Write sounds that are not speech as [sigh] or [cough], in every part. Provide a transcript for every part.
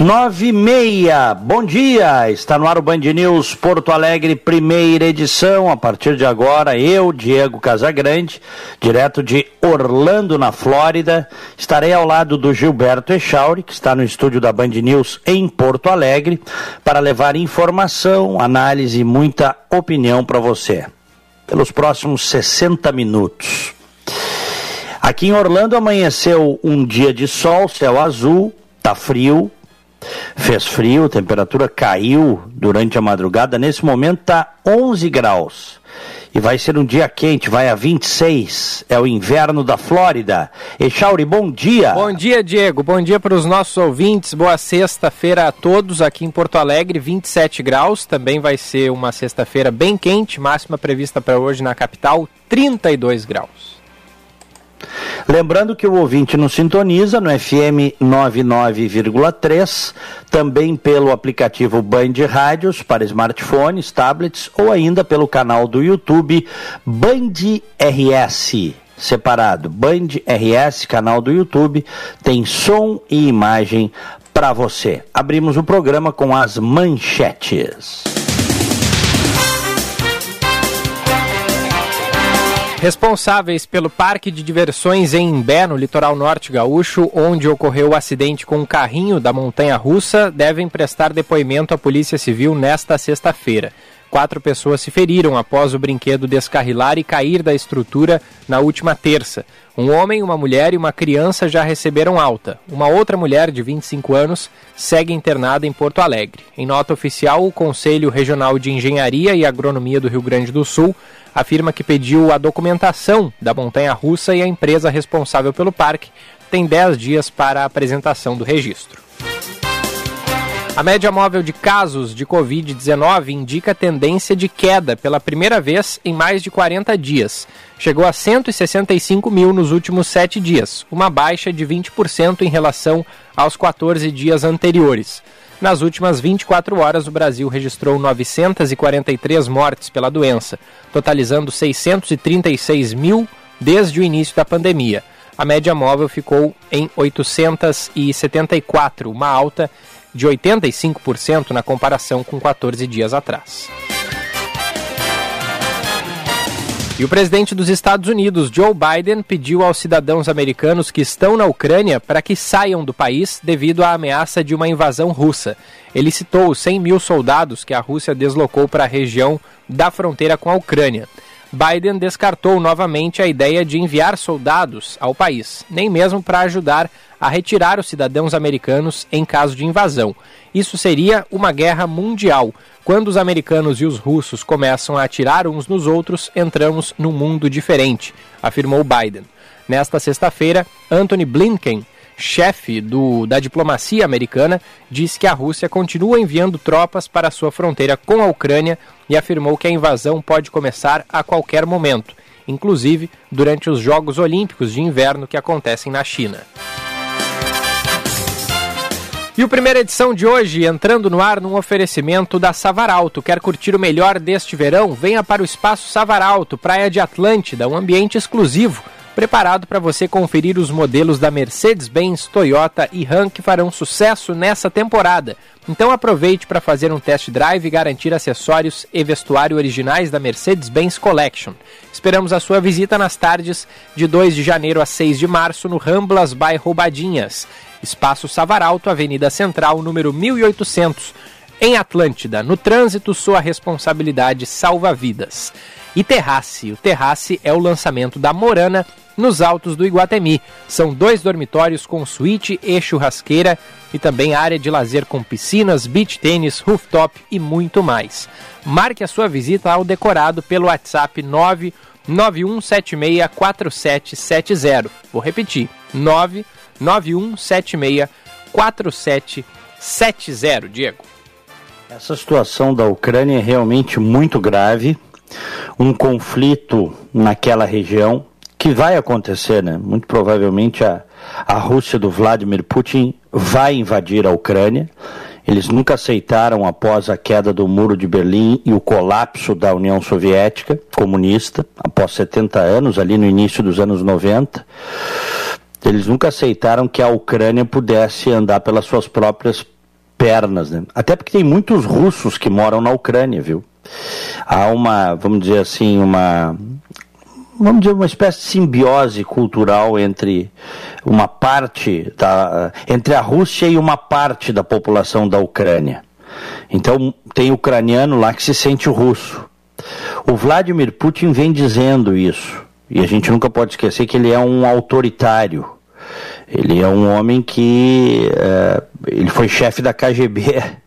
Nove e meia, bom dia, está no ar o Band News Porto Alegre, primeira edição, a partir de agora, eu, Diego Casagrande, direto de Orlando, na Flórida, estarei ao lado do Gilberto Echauri, que está no estúdio da Band News em Porto Alegre, para levar informação, análise e muita opinião para você, pelos próximos 60 minutos. Aqui em Orlando amanheceu um dia de sol, céu azul, tá frio, Fez frio, temperatura caiu durante a madrugada. Nesse momento está 11 graus. E vai ser um dia quente, vai a 26. É o inverno da Flórida. Echauri, bom dia. Bom dia, Diego. Bom dia para os nossos ouvintes. Boa sexta-feira a todos aqui em Porto Alegre, 27 graus. Também vai ser uma sexta-feira bem quente, máxima prevista para hoje na capital, 32 graus. Lembrando que o ouvinte nos sintoniza no FM 99,3, também pelo aplicativo Band Rádios para smartphones, tablets ou ainda pelo canal do YouTube Band RS separado. Band RS, canal do YouTube, tem som e imagem para você. Abrimos o programa com as manchetes. Responsáveis pelo parque de diversões em Imbé, no litoral norte gaúcho, onde ocorreu o acidente com um carrinho da montanha russa, devem prestar depoimento à Polícia Civil nesta sexta-feira. Quatro pessoas se feriram após o brinquedo descarrilar e cair da estrutura na última terça. Um homem, uma mulher e uma criança já receberam alta. Uma outra mulher de 25 anos segue internada em Porto Alegre. Em nota oficial, o Conselho Regional de Engenharia e Agronomia do Rio Grande do Sul afirma que pediu a documentação da montanha russa e a empresa responsável pelo parque tem 10 dias para a apresentação do registro. A média móvel de casos de Covid-19 indica tendência de queda pela primeira vez em mais de 40 dias. Chegou a 165 mil nos últimos sete dias, uma baixa de 20% em relação aos 14 dias anteriores. Nas últimas 24 horas, o Brasil registrou 943 mortes pela doença, totalizando 636 mil desde o início da pandemia. A média móvel ficou em 874, uma alta de 85% na comparação com 14 dias atrás. E o presidente dos Estados Unidos, Joe Biden, pediu aos cidadãos americanos que estão na Ucrânia para que saiam do país devido à ameaça de uma invasão russa. Ele citou os 100 mil soldados que a Rússia deslocou para a região da fronteira com a Ucrânia. Biden descartou novamente a ideia de enviar soldados ao país, nem mesmo para ajudar a retirar os cidadãos americanos em caso de invasão. Isso seria uma guerra mundial. Quando os americanos e os russos começam a atirar uns nos outros, entramos num mundo diferente, afirmou Biden. Nesta sexta-feira, Anthony Blinken, chefe do, da diplomacia americana, disse que a Rússia continua enviando tropas para sua fronteira com a Ucrânia e afirmou que a invasão pode começar a qualquer momento, inclusive durante os Jogos Olímpicos de Inverno que acontecem na China. E o primeira edição de hoje entrando no ar num oferecimento da Savaralto. Quer curtir o melhor deste verão? Venha para o Espaço Savaralto, Praia de Atlântida, um ambiente exclusivo, preparado para você conferir os modelos da Mercedes-Benz, Toyota e Ram que farão sucesso nessa temporada. Então aproveite para fazer um test drive e garantir acessórios e vestuário originais da Mercedes-Benz Collection. Esperamos a sua visita nas tardes de 2 de janeiro a 6 de março no Ramblas by Roubadinhas. Espaço Savaralto, Avenida Central, número 1800, em Atlântida. No trânsito, sua responsabilidade salva vidas. E Terrace. O Terrace é o lançamento da Morana nos altos do Iguatemi. São dois dormitórios com suíte e churrasqueira e também área de lazer com piscinas, beach tênis, rooftop e muito mais. Marque a sua visita ao decorado pelo WhatsApp 991764770. Vou repetir: 9 91764770, Diego. Essa situação da Ucrânia é realmente muito grave. um conflito naquela região que vai acontecer, né? Muito provavelmente a, a Rússia do Vladimir Putin vai invadir a Ucrânia. Eles nunca aceitaram após a queda do Muro de Berlim e o colapso da União Soviética comunista, após 70 anos, ali no início dos anos 90. Eles nunca aceitaram que a Ucrânia pudesse andar pelas suas próprias pernas, né? Até porque tem muitos russos que moram na Ucrânia, viu? Há uma, vamos dizer assim, uma vamos dizer, uma espécie de simbiose cultural entre uma parte da, entre a Rússia e uma parte da população da Ucrânia. Então tem ucraniano lá que se sente russo. O Vladimir Putin vem dizendo isso. E a gente nunca pode esquecer que ele é um autoritário. Ele é um homem que é, ele foi chefe da KGB. [laughs]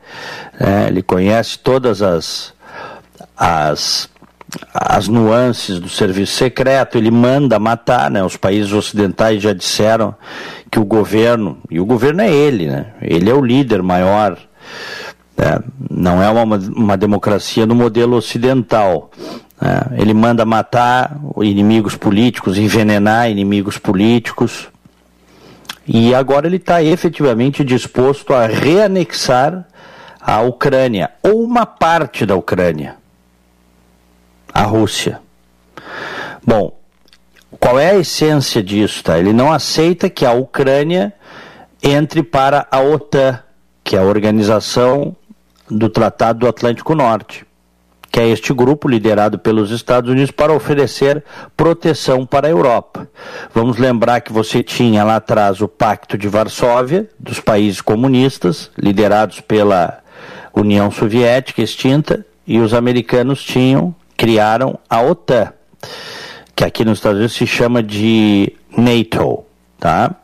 É, ele conhece todas as, as as nuances do serviço secreto, ele manda matar, né? Os países ocidentais já disseram que o governo, e o governo é ele, né? Ele é o líder maior, né? não é uma, uma democracia no modelo ocidental. Né? Ele manda matar inimigos políticos, envenenar inimigos políticos, e agora ele está efetivamente disposto a reanexar a Ucrânia, ou uma parte da Ucrânia a Rússia. Bom, qual é a essência disso? Tá? Ele não aceita que a Ucrânia entre para a OTAN, que é a organização do Tratado do Atlântico Norte, que é este grupo liderado pelos Estados Unidos para oferecer proteção para a Europa. Vamos lembrar que você tinha lá atrás o Pacto de Varsóvia, dos países comunistas, liderados pela União Soviética extinta, e os americanos tinham criaram a OTAN, que aqui nos Estados Unidos se chama de NATO, tá?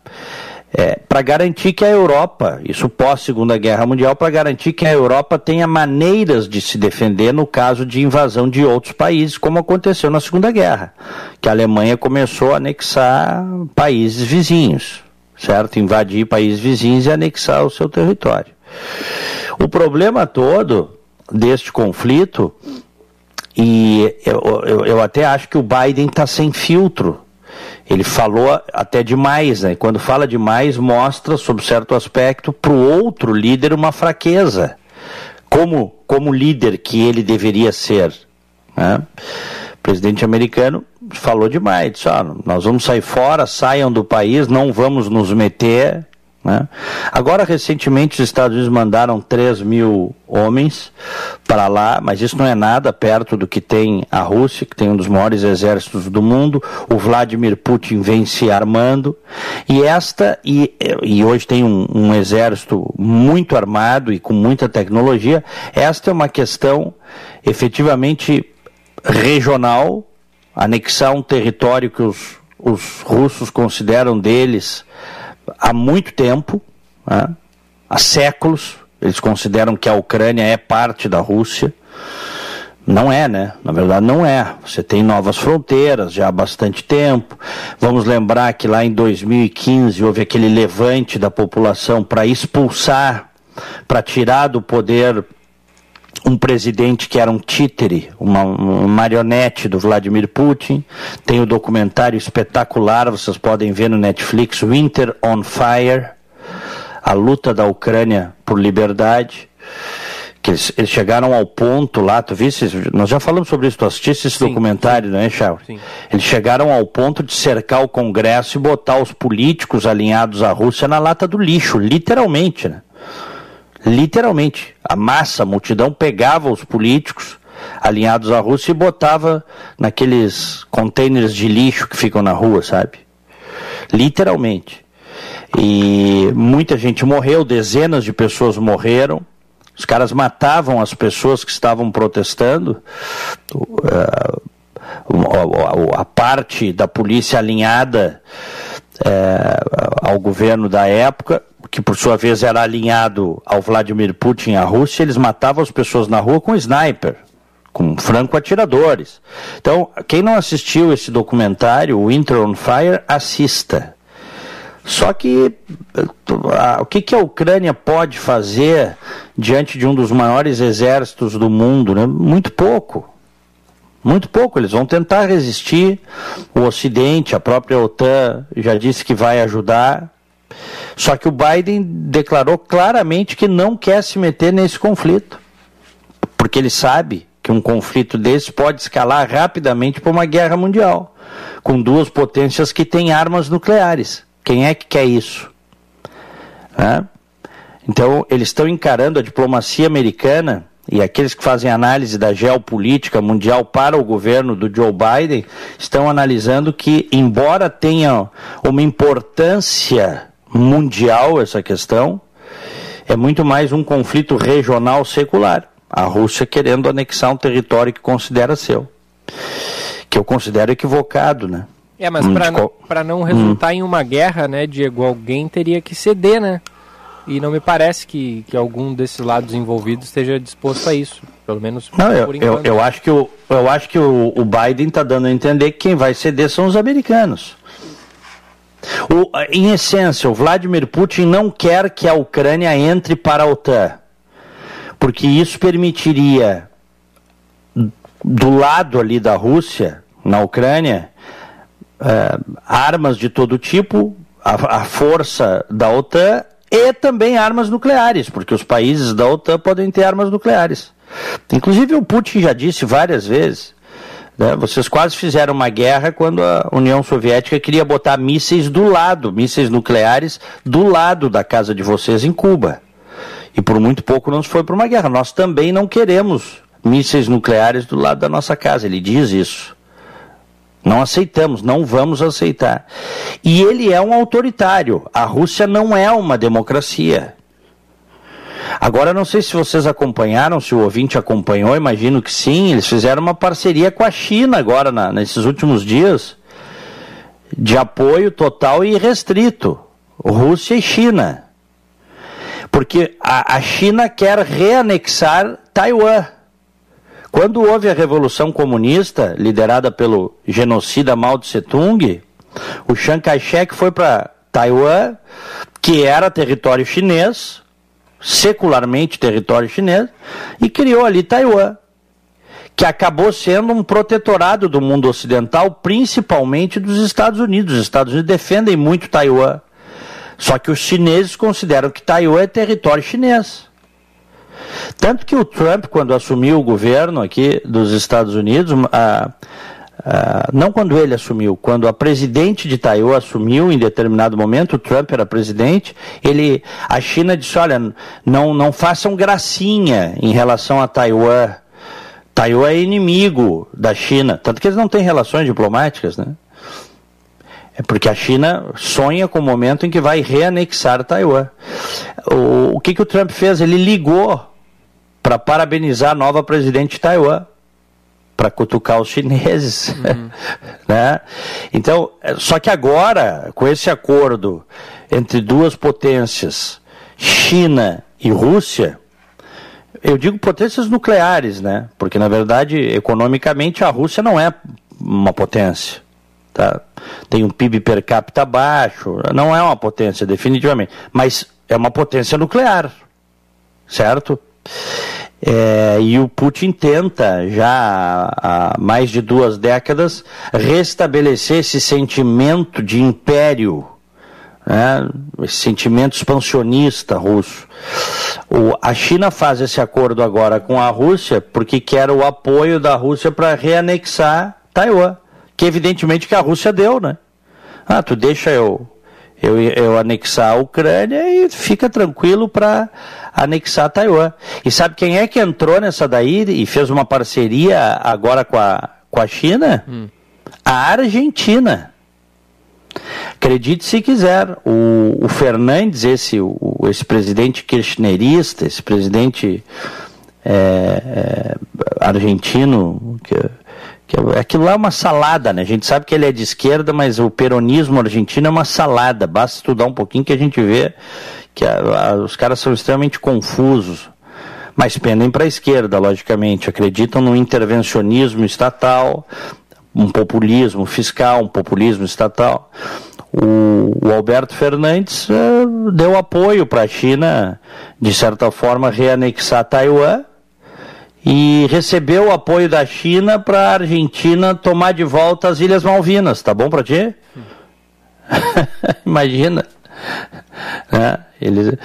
É, para garantir que a Europa, isso pós Segunda Guerra Mundial, para garantir que a Europa tenha maneiras de se defender no caso de invasão de outros países, como aconteceu na Segunda Guerra, que a Alemanha começou a anexar países vizinhos, certo? Invadir países vizinhos e anexar o seu território. O problema todo deste conflito e eu, eu, eu até acho que o Biden está sem filtro. Ele falou até demais, né? Quando fala demais, mostra, sob certo aspecto, para o outro líder uma fraqueza. Como, como líder que ele deveria ser. Né? O presidente americano falou demais, disse, ah, nós vamos sair fora, saiam do país, não vamos nos meter né? Agora, recentemente, os Estados Unidos mandaram 3 mil homens para lá, mas isso não é nada perto do que tem a Rússia, que tem um dos maiores exércitos do mundo. O Vladimir Putin vem se armando, e esta, e, e hoje tem um, um exército muito armado e com muita tecnologia. Esta é uma questão efetivamente regional, anexar um território que os, os russos consideram deles há muito tempo, né? há séculos. Eles consideram que a Ucrânia é parte da Rússia. Não é, né? Na verdade, não é. Você tem novas fronteiras já há bastante tempo. Vamos lembrar que lá em 2015 houve aquele levante da população para expulsar, para tirar do poder um presidente que era um títere, uma, marionete do Vladimir Putin. Tem o um documentário espetacular, vocês podem ver no Netflix, Winter on Fire, a luta da Ucrânia por liberdade. Que eles, eles chegaram ao ponto lá, tu viste? Nós já falamos sobre isso, tu assististe esse sim, documentário, sim. não é, Charles? Sim. Eles chegaram ao ponto de cercar o Congresso e botar os políticos alinhados à Rússia na lata do lixo, literalmente, né? Literalmente, a massa, a multidão pegava os políticos alinhados à Rússia e botava naqueles containers de lixo que ficam na rua, sabe? Literalmente. E muita gente morreu, dezenas de pessoas morreram. Os caras matavam as pessoas que estavam protestando. Uh, a parte da polícia alinhada uh, ao governo da época que por sua vez era alinhado ao Vladimir Putin e à Rússia, eles matavam as pessoas na rua com sniper, com franco-atiradores. Então, quem não assistiu esse documentário, Winter on Fire, assista. Só que o que, que a Ucrânia pode fazer diante de um dos maiores exércitos do mundo? Né? Muito pouco. Muito pouco, eles vão tentar resistir. O Ocidente, a própria OTAN já disse que vai ajudar. Só que o Biden declarou claramente que não quer se meter nesse conflito. Porque ele sabe que um conflito desse pode escalar rapidamente para uma guerra mundial, com duas potências que têm armas nucleares. Quem é que quer isso? Então, eles estão encarando a diplomacia americana e aqueles que fazem análise da geopolítica mundial para o governo do Joe Biden estão analisando que, embora tenha uma importância mundial essa questão, é muito mais um conflito regional secular. A Rússia querendo anexar um território que considera seu. Que eu considero equivocado, né? É, mas hum, para não resultar hum. em uma guerra, né, Diego, alguém teria que ceder, né? E não me parece que, que algum desses lados envolvidos esteja disposto a isso, pelo menos não, eu, eu, eu, acho que o, eu acho que o, o Biden está dando a entender que quem vai ceder são os americanos. O, em essência, o Vladimir Putin não quer que a Ucrânia entre para a OTAN, porque isso permitiria, do lado ali da Rússia, na Ucrânia, uh, armas de todo tipo, a, a força da OTAN e também armas nucleares, porque os países da OTAN podem ter armas nucleares. Inclusive o Putin já disse várias vezes, né, vocês quase fizeram uma guerra quando a União Soviética queria botar mísseis do lado, mísseis nucleares do lado da casa de vocês em Cuba. E por muito pouco não se foi para uma guerra. Nós também não queremos mísseis nucleares do lado da nossa casa. Ele diz isso. Não aceitamos, não vamos aceitar. E ele é um autoritário. A Rússia não é uma democracia. Agora, não sei se vocês acompanharam, se o ouvinte acompanhou, imagino que sim. Eles fizeram uma parceria com a China agora, na, nesses últimos dias, de apoio total e restrito. Rússia e China. Porque a, a China quer reanexar Taiwan. Quando houve a Revolução Comunista, liderada pelo genocida Mao Tse-tung, o Chiang Kai-shek foi para Taiwan, que era território chinês, secularmente território chinês, e criou ali Taiwan, que acabou sendo um protetorado do mundo ocidental, principalmente dos Estados Unidos. Os Estados Unidos defendem muito Taiwan. Só que os chineses consideram que Taiwan é território chinês. Tanto que o Trump, quando assumiu o governo aqui dos Estados Unidos, não quando ele assumiu, quando a presidente de Taiwan assumiu em determinado momento, o Trump era presidente, ele, a China disse, olha, não, não façam gracinha em relação a Taiwan. Taiwan é inimigo da China, tanto que eles não têm relações diplomáticas, né? É porque a China sonha com o momento em que vai reanexar Taiwan. O, o que, que o Trump fez? Ele ligou para parabenizar a nova presidente de Taiwan, para cutucar os chineses. Uhum. [laughs] né? Então, só que agora, com esse acordo entre duas potências, China e Rússia, eu digo potências nucleares, né? Porque na verdade, economicamente, a Rússia não é uma potência. Tá? Tem um PIB per capita baixo, não é uma potência, definitivamente. Mas é uma potência nuclear, certo? É, e o Putin tenta, já há mais de duas décadas, restabelecer esse sentimento de império, né, esse sentimento expansionista russo. O, a China faz esse acordo agora com a Rússia porque quer o apoio da Rússia para reanexar Taiwan, que evidentemente que a Rússia deu, né? Ah, tu deixa eu eu, eu anexar a Ucrânia e fica tranquilo para anexar Taiwan. E sabe quem é que entrou nessa daí e fez uma parceria agora com a, com a China? Hum. A Argentina. Acredite se quiser, o, o Fernandes, esse, o, esse presidente kirchnerista, esse presidente é, é, argentino, que, que aquilo lá é uma salada, né? A gente sabe que ele é de esquerda, mas o peronismo argentino é uma salada. Basta estudar um pouquinho que a gente vê que a, a, os caras são extremamente confusos. Mas pendem para a esquerda, logicamente. Acreditam no intervencionismo estatal, um populismo fiscal, um populismo estatal. O, o Alberto Fernandes uh, deu apoio para a China, de certa forma, reanexar Taiwan e recebeu o apoio da China para a Argentina tomar de volta as Ilhas Malvinas. Tá bom para ti? [laughs] Imagina. É, eles,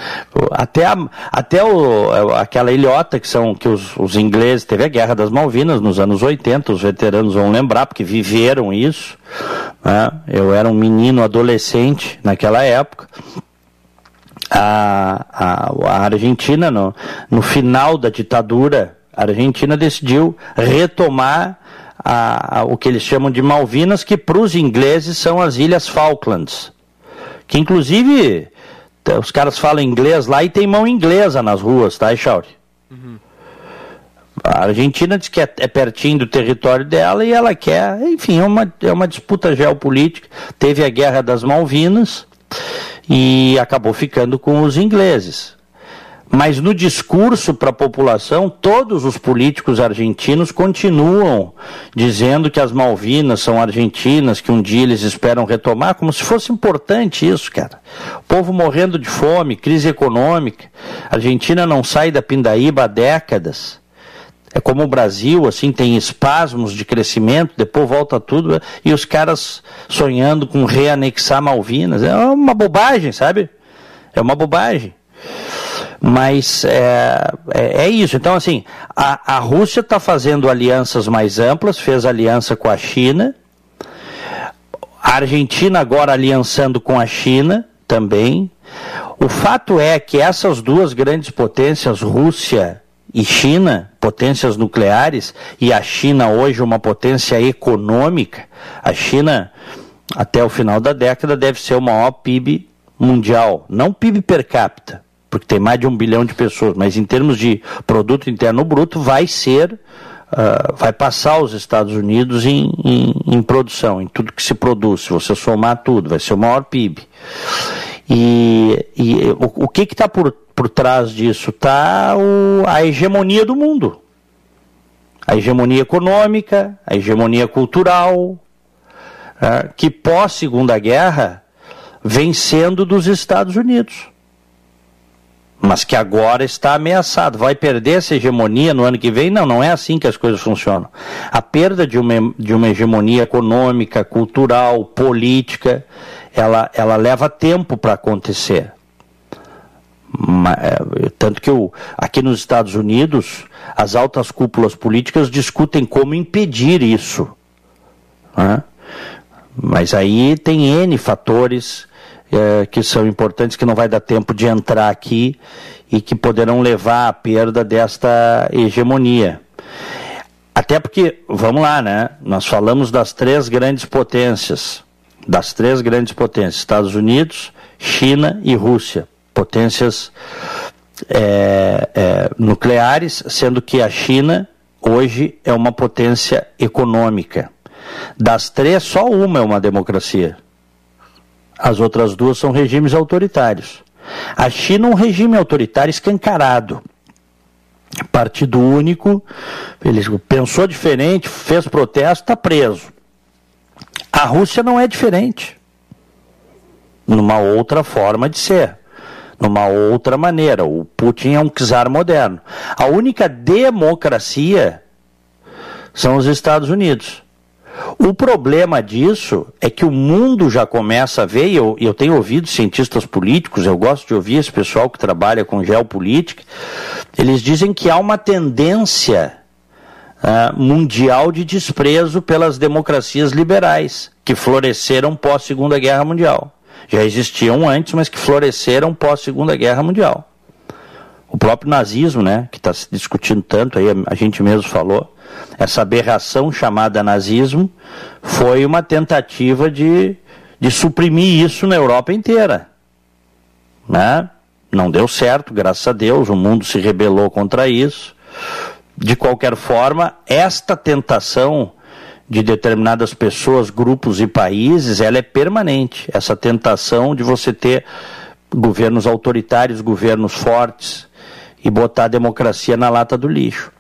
até a, até o, aquela ilhota que são que os, os ingleses teve a guerra das Malvinas nos anos 80 os veteranos vão lembrar porque viveram isso né? eu era um menino adolescente naquela época a, a, a Argentina no, no final da ditadura a Argentina decidiu retomar a, a, o que eles chamam de Malvinas, que para os ingleses são as Ilhas Falklands. Que inclusive os caras falam inglês lá e tem mão inglesa nas ruas, tá, Echauri? Uhum. A Argentina diz que é, é, pertinho do território dela e ela quer, enfim, é uma, é uma disputa geopolítica. Teve a Guerra das Malvinas e acabou ficando com os ingleses. Mas no discurso para a população, todos os políticos argentinos continuam dizendo que as Malvinas são argentinas, que um dia eles esperam retomar, como se fosse importante isso, cara. O povo morrendo de fome, crise econômica. A Argentina não sai da pindaíba há décadas. É como o Brasil, assim, tem espasmos de crescimento, depois volta tudo, e os caras sonhando com reanexar Malvinas. É uma bobagem, sabe? É uma bobagem. Mas é, é, é isso. Então, assim, a, a Rússia está fazendo alianças mais amplas, fez aliança com a China. A Argentina agora aliançando com a China também. O fato é que essas duas grandes potências, Rússia e China, potências nucleares, e a China hoje uma potência econômica, a China até o final da década deve ser o maior PIB mundial, não PIB per capita, porque tem mais de um bilhão de pessoas, mas em termos de produto interno bruto, vai ser, uh, vai passar os Estados Unidos em, em, em, produção, em tudo que se produz. Se você somar tudo, vai ser o maior PIB. E, e o, o que está por, por trás disso? Está a hegemonia do mundo. A hegemonia econômica, a hegemonia cultural, uh, que pós Segunda Guerra vem sendo dos Estados Unidos mas que agora está ameaçado. Vai perder essa hegemonia no ano que vem? Não, não é assim que as coisas funcionam. A perda de uma, de uma hegemonia econômica, cultural, política, ela, ela leva tempo para acontecer. É, tanto que o, aqui nos Estados Unidos, as altas cúpulas políticas discutem como impedir isso. Né? Mas aí tem N fatores é, que são importantes, que não vai dar tempo de entrar aqui e que poderão levar à perda desta hegemonia. Até porque, vamos lá, né? Nós falamos das três grandes potências, das três grandes potências, Estados Unidos, China e Rússia, potências é, é, nucleares, sendo que a China hoje é uma potência econômica. Das três, só uma é uma democracia. As outras duas são regimes autoritários. A China é um regime autoritário escancarado. Partido único, ele pensou diferente, fez protesto, está preso. A Rússia não é diferente. Numa outra forma de ser. Numa outra maneira. O Putin é um czar moderno. A única democracia são os Estados Unidos. O problema disso é que o mundo já começa a ver, e eu, eu tenho ouvido cientistas políticos, eu gosto de ouvir esse pessoal que trabalha com geopolítica, eles dizem que há uma tendência uh, mundial de desprezo pelas democracias liberais, que floresceram pós Segunda Guerra Mundial. Já existiam antes, mas que floresceram pós Segunda Guerra Mundial. O próprio nazismo, né, que está se discutindo tanto, aí a gente mesmo falou, essa aberração chamada nazismo foi uma tentativa de, de suprimir isso na Europa inteira. Né? Não deu certo, graças a Deus, o mundo se rebelou contra isso. De qualquer forma, esta tentação de determinadas pessoas, grupos e países, ela é permanente. Essa tentação de você ter governos autoritários, governos fortes e botar a democracia na lata do lixo.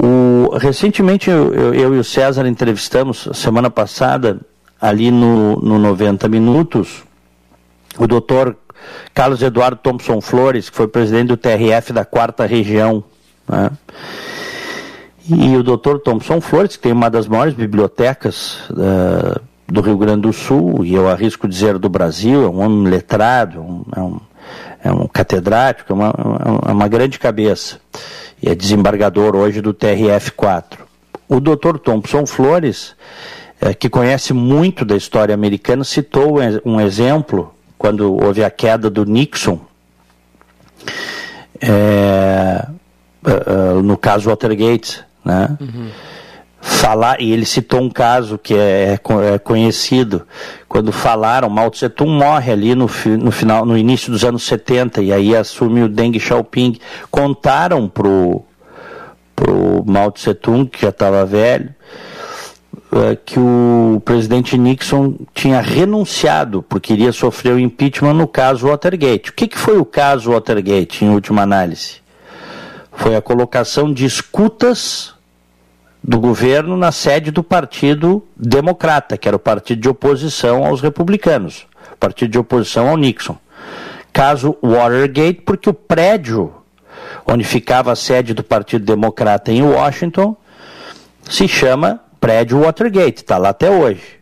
O, recentemente eu, eu, e o César entrevistamos, semana passada, ali no, no 90 Minutos, o doutor Carlos Eduardo Thompson Flores, que foi presidente do TRF da quarta região. Né? E o Dr. Thompson Flores, que tem uma das maiores bibliotecas uh, do Rio Grande do Sul, e eu arrisco dizer do Brasil, é um homem letrado, um, é, um, é um catedrático, é uma, é uma grande cabeça. E é desembargador hoje do TRF-4. O Dr. Thompson Flores, é, que conhece muito da história americana, citou um exemplo quando houve a queda do Nixon. É, no caso Watergate, né? Uhum. Falar, e ele citou um caso que é, é, é, conhecido, quando falaram, Mao Tse Tung morre ali no, no, final, no início dos anos 70, e aí assume o Deng Xiaoping. Contaram pro, pro Mao Tse Tung, que já estava velho, uh, que o presidente Nixon tinha renunciado porque iria sofrer o impeachment no caso Watergate. O que, que foi o caso Watergate, em última análise? foi a colocação de escutas do governo na sede do Partido Democrata, que era o partido de oposição aos republicanos, partido de oposição ao Nixon. Caso Watergate, porque o prédio onde ficava a sede do Partido Democrata em Washington se chama prédio Watergate, está lá até hoje.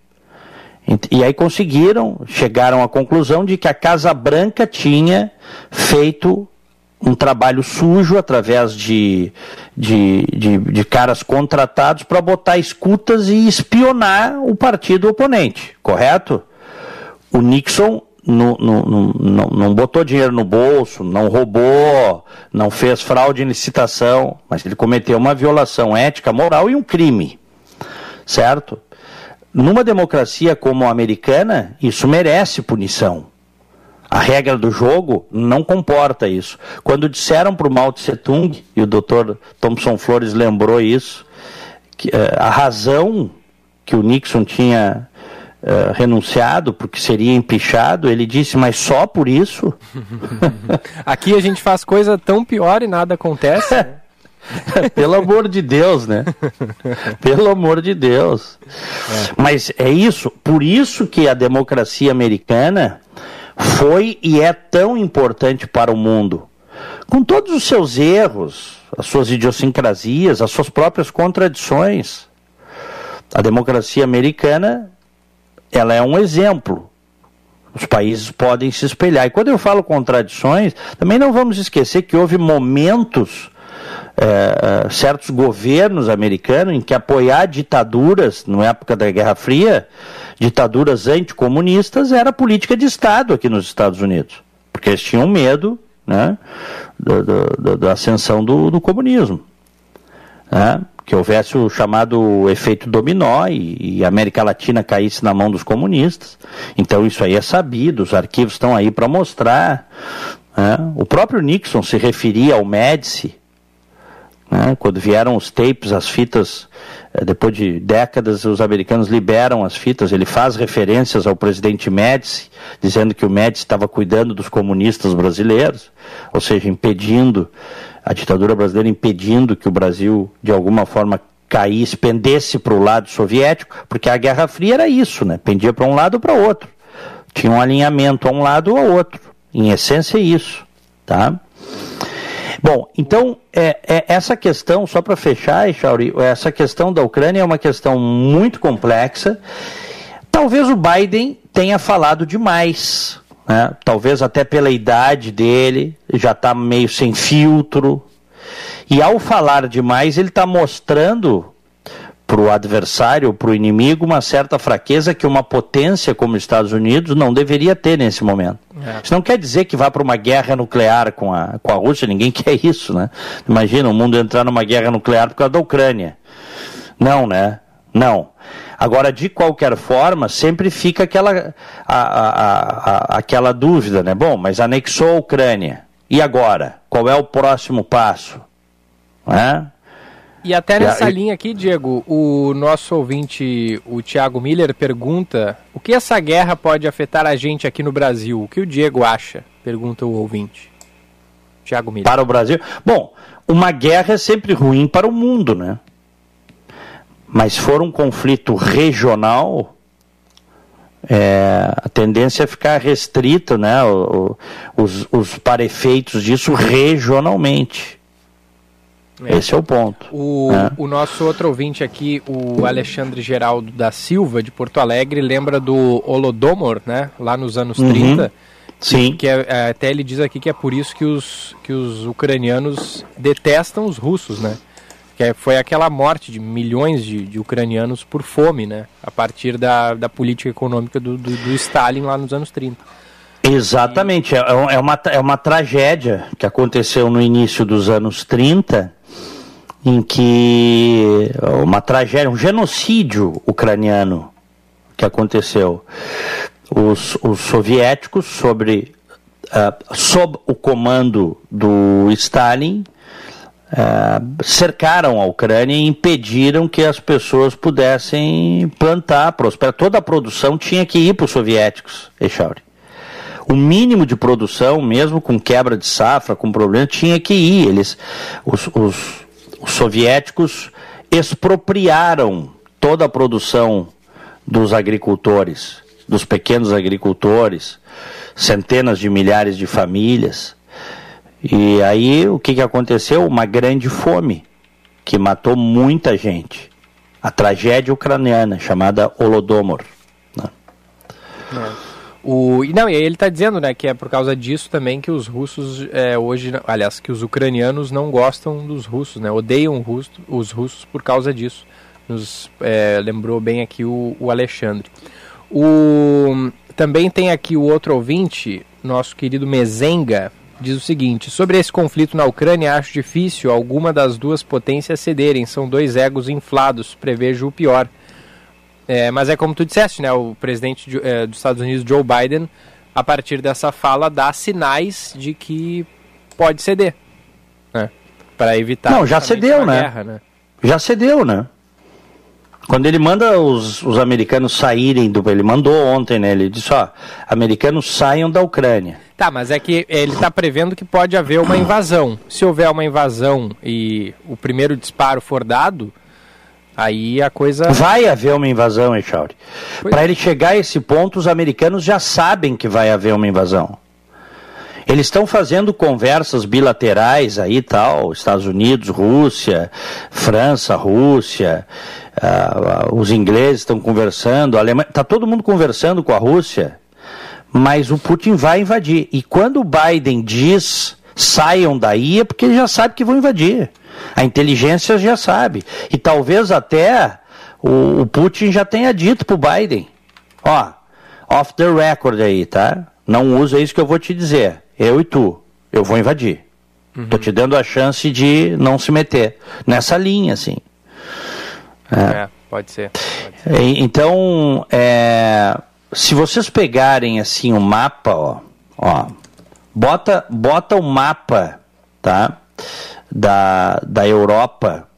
E aí conseguiram, chegaram à conclusão de que a Casa Branca tinha feito um trabalho sujo através de, de, de, de caras contratados para botar escutas e espionar o partido oponente, correto? O Nixon não, não, não, não botou dinheiro no bolso, não roubou, não fez fraude em licitação, mas ele cometeu uma violação ética, moral e um crime, certo? Numa democracia como a americana, isso merece punição. A regra do jogo não comporta isso. Quando disseram para o Mao Tse Tung, e o Dr. Thompson Flores lembrou isso, que, uh, a razão que o Nixon tinha uh, renunciado, porque seria empichado, ele disse, mas só por isso? [laughs] Aqui a gente faz coisa tão pior e nada acontece. Né? [laughs] Pelo amor de Deus, né? [laughs] Pelo amor de Deus. É. Mas é isso, por isso que a democracia americana foi e é tão importante para o mundo. Com todos os seus erros, as suas idiosincrasias, as suas próprias contradições, a democracia americana ela é um exemplo. Os países podem se espelhar. E quando eu falo contradições, também não vamos esquecer que houve momentos, é, certos governos americanos, em que apoiar ditaduras, na época da Guerra Fria, ditaduras anticomunistas era política de Estado aqui nos Estados Unidos, porque eles tinham medo né, da ascensão do, do comunismo. Né, que houvesse o chamado efeito dominó e, e, a América Latina caísse na mão dos comunistas. Então isso aí é sabido, os arquivos estão aí para mostrar. Né. O próprio Nixon se referia ao Médici, né, quando vieram os tapes, as fitas é, depois de décadas, os americanos liberam as fitas. Ele faz referências ao presidente Médici, dizendo que o Médici estava cuidando dos comunistas brasileiros, ou seja, impedindo a ditadura brasileira, impedindo que o Brasil, de alguma forma, caísse, pendesse para o lado soviético, porque a Guerra Fria era isso, né? Pendia para um lado ou para outro. Tinha um alinhamento a um lado ou a outro. Em essência, é isso, tá? Bom, então, é, é essa questão, só para fechar, Chauri, essa questão da Ucrânia é uma questão muito complexa. Talvez o Biden tenha falado demais, né? talvez até pela idade dele, já está meio sem filtro. E ao falar demais, ele está mostrando para o adversário, para o inimigo, uma certa fraqueza que uma potência como os Estados Unidos não deveria ter nesse momento. É. Isso não quer dizer que vá para uma guerra nuclear com a, com a Rússia, ninguém [laughs] quer isso, né? Imagina o mundo entrar numa guerra nuclear por causa da Ucrânia. Não, né? Não. Agora, de qualquer forma, sempre fica aquela, a, a, a, aquela dúvida, né? Bom, mas anexou a Ucrânia. E agora? Qual é o próximo passo? Né? E até nessa linha aqui, Diego, o nosso ouvinte, o Thiago Miller, pergunta o que essa guerra pode afetar a gente aqui no Brasil? O que o Diego acha? Pergunta o ouvinte. Thiago Miller. Para o Brasil? Bom, uma guerra é sempre ruim para o mundo, né? Mas for um conflito regional, é, a tendência é ficar restrita, né? O, o, os, os parefeitos disso regionalmente. É. Esse é o ponto. O, é. o, nosso outro ouvinte aqui, o Alexandre Geraldo da Silva, de Porto Alegre, lembra do Holodomor, né? Lá nos anos uhum. 30. Sim. Que é, é, até ele diz aqui que é por isso que os, que os ucranianos detestam os russos, né? Que é, foi aquela morte de milhões de, de, ucranianos por fome, né? A partir da, da política econômica do, do, do Stalin lá nos anos 30. Exatamente, é, é, uma, é uma tragédia que aconteceu no início dos anos 30, em que uma tragédia, um genocídio ucraniano que aconteceu. Os, os soviéticos, sobre, uh, sob o comando do Stalin, uh, cercaram a Ucrânia e impediram que as pessoas pudessem plantar, prosperar. Toda a produção tinha que ir para os soviéticos, Echauri o mínimo de produção, mesmo com quebra de safra, com problema, tinha que ir. Eles, os, os, os soviéticos expropriaram toda a produção dos agricultores, dos pequenos agricultores, centenas de milhares de famílias. E aí o que, que aconteceu? Uma grande fome que matou muita gente. A tragédia ucraniana chamada Holodomor. Né? É. O, não, e ele está dizendo né, que é por causa disso também que os russos é, hoje, aliás, que os ucranianos não gostam dos russos, né, odeiam russo, os russos por causa disso. Nos é, lembrou bem aqui o, o Alexandre. O, também tem aqui o outro ouvinte, nosso querido Mezenga, diz o seguinte: sobre esse conflito na Ucrânia, acho difícil alguma das duas potências cederem. São dois egos inflados, prevejo o pior. É, mas é como tu disseste, né? O presidente de, é, dos Estados Unidos, Joe Biden, a partir dessa fala, dá sinais de que pode ceder, né? Para evitar. Não, já cedeu, né? Guerra, né? Já cedeu, né? Quando ele manda os, os americanos saírem do. Ele mandou ontem, né? Ele disse: ó, americanos saiam da Ucrânia. Tá, mas é que ele está prevendo que pode haver uma invasão. Se houver uma invasão e o primeiro disparo for dado, Aí a coisa. Vai haver uma invasão, Echauri. Para ele chegar a esse ponto, os americanos já sabem que vai haver uma invasão. Eles estão fazendo conversas bilaterais aí tal, Estados Unidos, Rússia, França, Rússia, uh, os ingleses estão conversando, a Alemanha, está todo mundo conversando com a Rússia, mas o Putin vai invadir. E quando o Biden diz saiam daí é porque ele já sabe que vão invadir. A inteligência já sabe. E talvez até o, o Putin já tenha dito para o Biden: ó, off the record aí, tá? Não usa isso que eu vou te dizer. Eu e tu, eu vou invadir. Uhum. Tô te dando a chance de não se meter nessa linha, assim. É, é pode ser. Pode ser. Então, é, se vocês pegarem assim o um mapa, ó, ó, bota, bota o mapa, tá? Da, da Europa,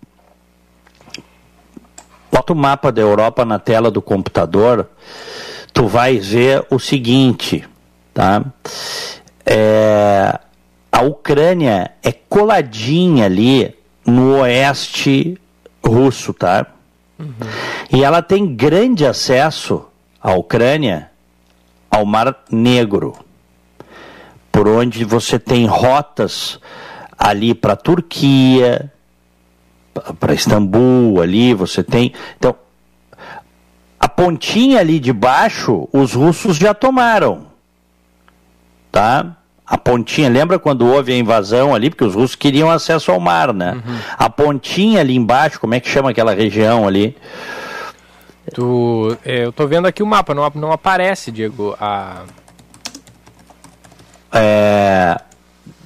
bota o mapa da Europa na tela do computador, tu vais ver o seguinte, tá? É, a Ucrânia é coladinha ali no oeste russo, tá? Uhum. E ela tem grande acesso, a Ucrânia, ao Mar Negro, por onde você tem rotas ali para a Turquia, para Istambul, ali você tem. Então, a pontinha ali de baixo, os russos já tomaram. Tá? A pontinha, lembra quando houve a invasão ali, porque os russos queriam acesso ao mar, né? Uhum. A pontinha ali embaixo, como é que chama aquela região ali? Tu, é, eu tô vendo aqui o mapa, não, não aparece, Diego, a... É,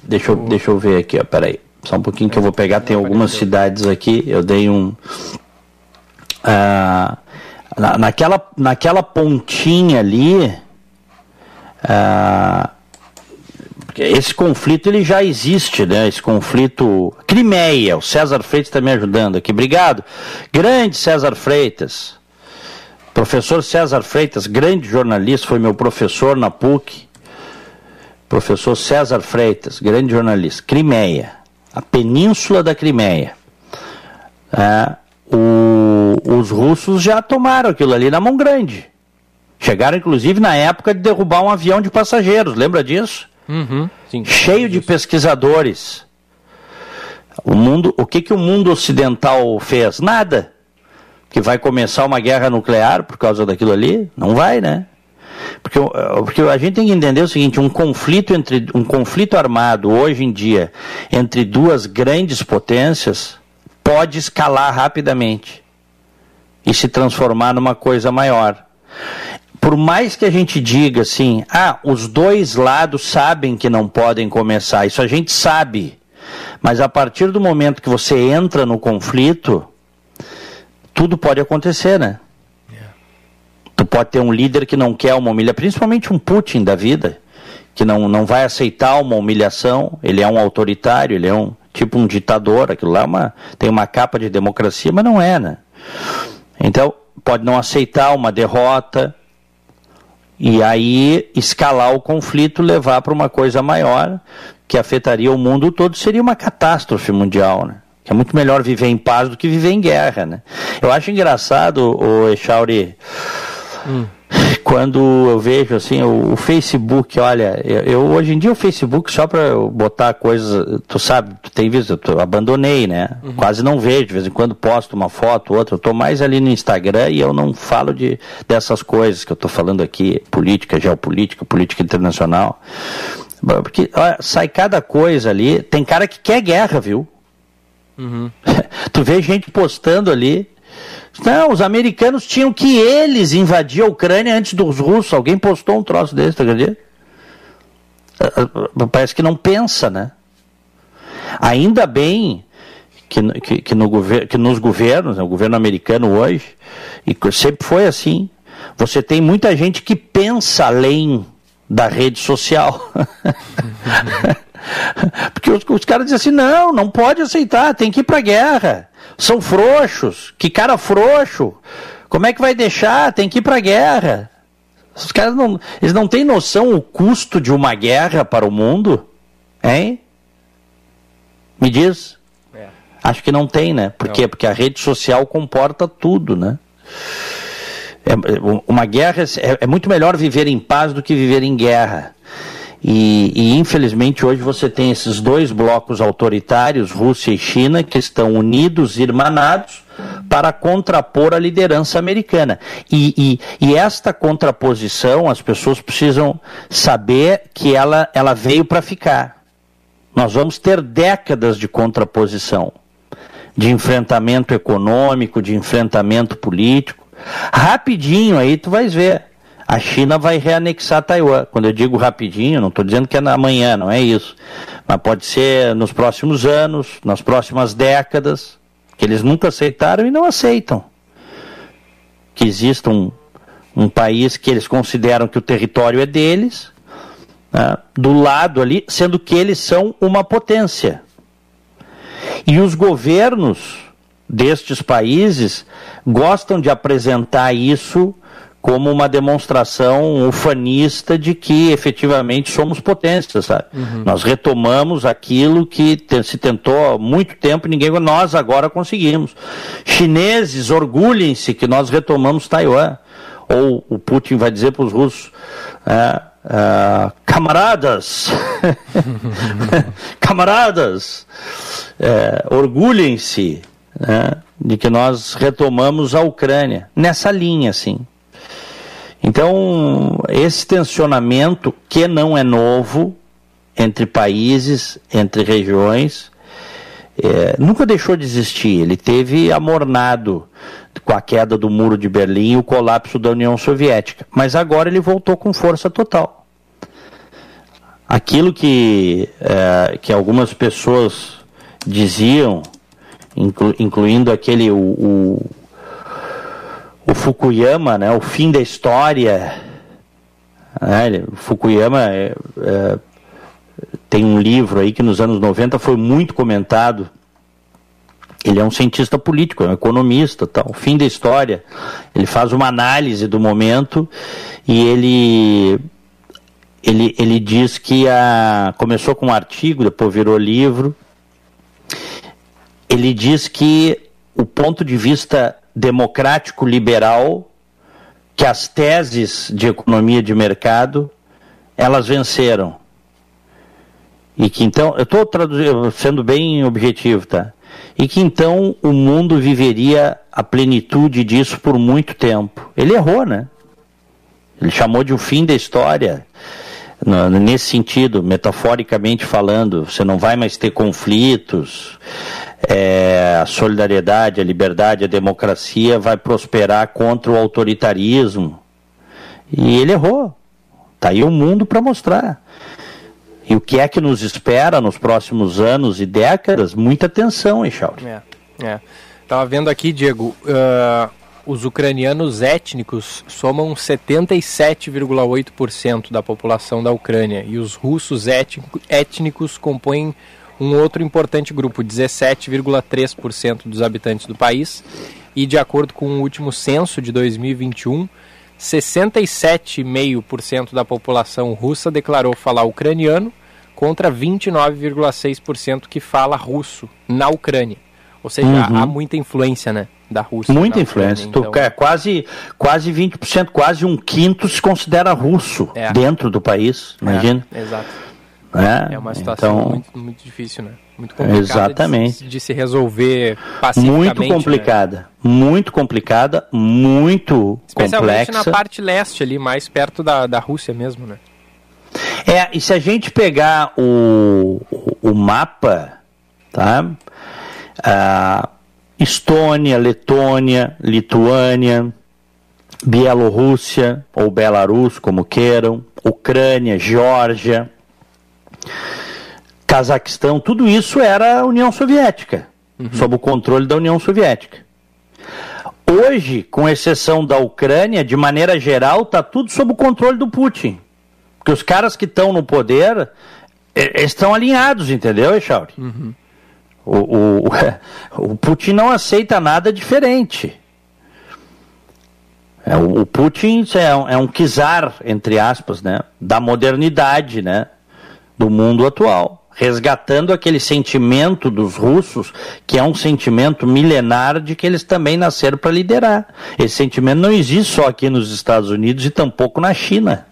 Deixa eu, deixa eu ver aqui, ó, peraí. Só um pouquinho que eu vou pegar, tem algumas cidades aqui, eu dei um. Ah, na, naquela, naquela pontinha ali. Ah, esse conflito ele já existe, né? Esse conflito. Crimeia, o César Freitas está me ajudando aqui. Obrigado. Grande César Freitas. Professor César Freitas, grande jornalista, foi meu professor na PUC professor César Freitas, grande jornalista, Crimeia, a península da Crimeia. É, o, os russos já tomaram aquilo ali na mão grande. Chegaram, inclusive, na época de derrubar um avião de passageiros, lembra disso? Uhum, sim, Cheio de pesquisadores. O mundo, o que que o mundo ocidental fez? Nada. Que vai começar uma guerra nuclear por causa daquilo ali? Não vai, né? Porque, porque a gente tem que entender o seguinte, um conflito entre um conflito armado hoje em dia entre duas grandes potências pode escalar rapidamente e se transformar numa coisa maior. Por mais que a gente diga assim, ah, os dois lados sabem que não podem começar, isso a gente sabe. Mas a partir do momento que você entra no conflito, tudo pode acontecer, né? Tu pode ter um líder que não quer uma humilhação, principalmente um Putin da vida, que não, não vai aceitar uma humilhação, ele é um autoritário, ele é um tipo um ditador, aquilo lá é uma, tem uma capa de democracia, mas não é, né? Então, pode não aceitar uma derrota e aí escalar o conflito, levar para uma coisa maior que afetaria o mundo todo, seria uma catástrofe mundial, né? É muito melhor viver em paz do que viver em guerra, né? Eu acho engraçado, o Echauri, hum. quando eu vejo assim o, o Facebook, olha, eu, eu, hoje em dia o Facebook só para botar coisas, tu sabe, tu tem visto, eu abandonei, né? Uhum. Quase não vejo, de vez em quando posto uma foto, outra, eu tô mais ali no Instagram e eu não falo de dessas coisas que eu tô falando aqui, política, geopolítica, política internacional. Porque olha, sai cada coisa ali, tem cara que quer guerra, viu? Uhum. [laughs] tu vê gente postando ali não, os americanos tinham que eles invadir a Ucrânia antes dos russos. Alguém postou um troço desse, tá acredita? Ah, ah, parece que não pensa, né? Ainda bem que, que, que, no, que nos governos, né, o governo americano hoje, e sempre foi assim, você tem muita gente que pensa além da rede social. [laughs] Porque os, os caras dizem assim, não, não pode aceitar, tem que ir para guerra. São frouxos, que cara frouxo. Como é que vai deixar? Tem que ir para guerra. Os caras não, eles não têm noção o custo de uma guerra para o mundo, hein? Me diz. É. Acho que não tem, né? Por não. quê? Porque a rede social comporta tudo, né? É, uma guerra é, é muito melhor viver em paz do que viver em guerra. E, e, infelizmente hoje você tem esses dois blocos autoritários, Rússia e China, que estão unidos, irmanados, para contrapor a liderança americana. E, e, e esta contraposição, as pessoas precisam saber que ela, ela veio para ficar. Nós vamos ter décadas de contraposição, de enfrentamento econômico, de enfrentamento político. Rapidinho aí tu vais ver a China vai reanexar Taiwan. Quando eu digo rapidinho, não estou dizendo que é na manhã, não é isso. Mas pode ser nos próximos anos, nas próximas décadas, que eles nunca aceitaram e não aceitam. Que exista um, um país que eles consideram que o território é deles, né, do lado ali, sendo que eles são uma potência. E os governos destes países gostam de apresentar isso como uma demonstração ufanista de que efetivamente somos potências, sabe? Uhum. Nós retomamos aquilo que se tentou há muito tempo, ninguém, nós agora conseguimos. Chineses, orgulhem-se que nós retomamos Taiwan. Ou o Putin vai dizer para os russos, é, é, camaradas, [laughs] [laughs] camaradas, é, orgulhem-se né, de que nós retomamos a Ucrânia. Nessa linha, assim. Então, esse tensionamento, que não é novo, entre países, entre regiões, é, nunca deixou de existir. Ele teve amornado com a queda do muro de Berlim e o colapso da União Soviética. Mas agora ele voltou com força total. Aquilo que, é, que algumas pessoas diziam, inclu, incluindo aquele o, o o Fukuyama, né, o fim da história. Né, Fukuyama é, é, tem um livro aí que nos anos 90 foi muito comentado. Ele é um cientista político, é um economista, tal. O fim da história. Ele faz uma análise do momento e ele ele, ele diz que a, começou com um artigo, depois virou livro. Ele diz que o ponto de vista democrático liberal que as teses de economia de mercado elas venceram E que então, eu estou sendo bem objetivo, tá? E que então o mundo viveria a plenitude disso por muito tempo. Ele errou, né? Ele chamou de o fim da história. Nesse sentido, metaforicamente falando, você não vai mais ter conflitos, é, a solidariedade, a liberdade, a democracia vai prosperar contra o autoritarismo. E ele errou. Está aí o mundo para mostrar. E o que é que nos espera nos próximos anos e décadas? Muita atenção, Echauri. É, é. Tava vendo aqui, Diego, uh, os ucranianos étnicos somam 77,8% da população da Ucrânia e os russos étnicos compõem um outro importante grupo, 17,3% dos habitantes do país. E de acordo com o último censo de 2021, 67,5% da população russa declarou falar ucraniano, contra 29,6% que fala russo na Ucrânia. Ou seja, uhum. há muita influência, né? Da Rússia. Muita influência. Ucrânia, então... é, quase, quase 20%, quase um quinto se considera russo é. dentro do país, imagina. É, exato. É, é uma situação então... muito, muito difícil, né? Muito complicada Exatamente. De, de, se resolver pacificamente. Muito né? complicada, né? muito complicada, muito Especialmente complexa. na parte leste ali, mais perto da, da Rússia mesmo, né? É, e se a gente pegar o, o mapa, tá? Ah, Estônia, Letônia, Lituânia, Bielorrússia ou Belarus, como queiram, Ucrânia, Geórgia, Cazaquistão, tudo isso era a União Soviética, uhum. sob o controle da União Soviética. Hoje, com exceção da Ucrânia, de maneira geral, está tudo sob o controle do Putin. Porque os caras que estão no poder estão alinhados, entendeu, Echauri? Uhum. O, o, [laughs] o, Putin não aceita nada diferente. É, o, o Putin é um, é um czar, entre aspas, né, da modernidade, né? Do mundo atual, resgatando aquele sentimento dos russos, que é um sentimento milenar de que eles também nasceram para liderar. Esse sentimento não existe só aqui nos Estados Unidos e tampouco na China.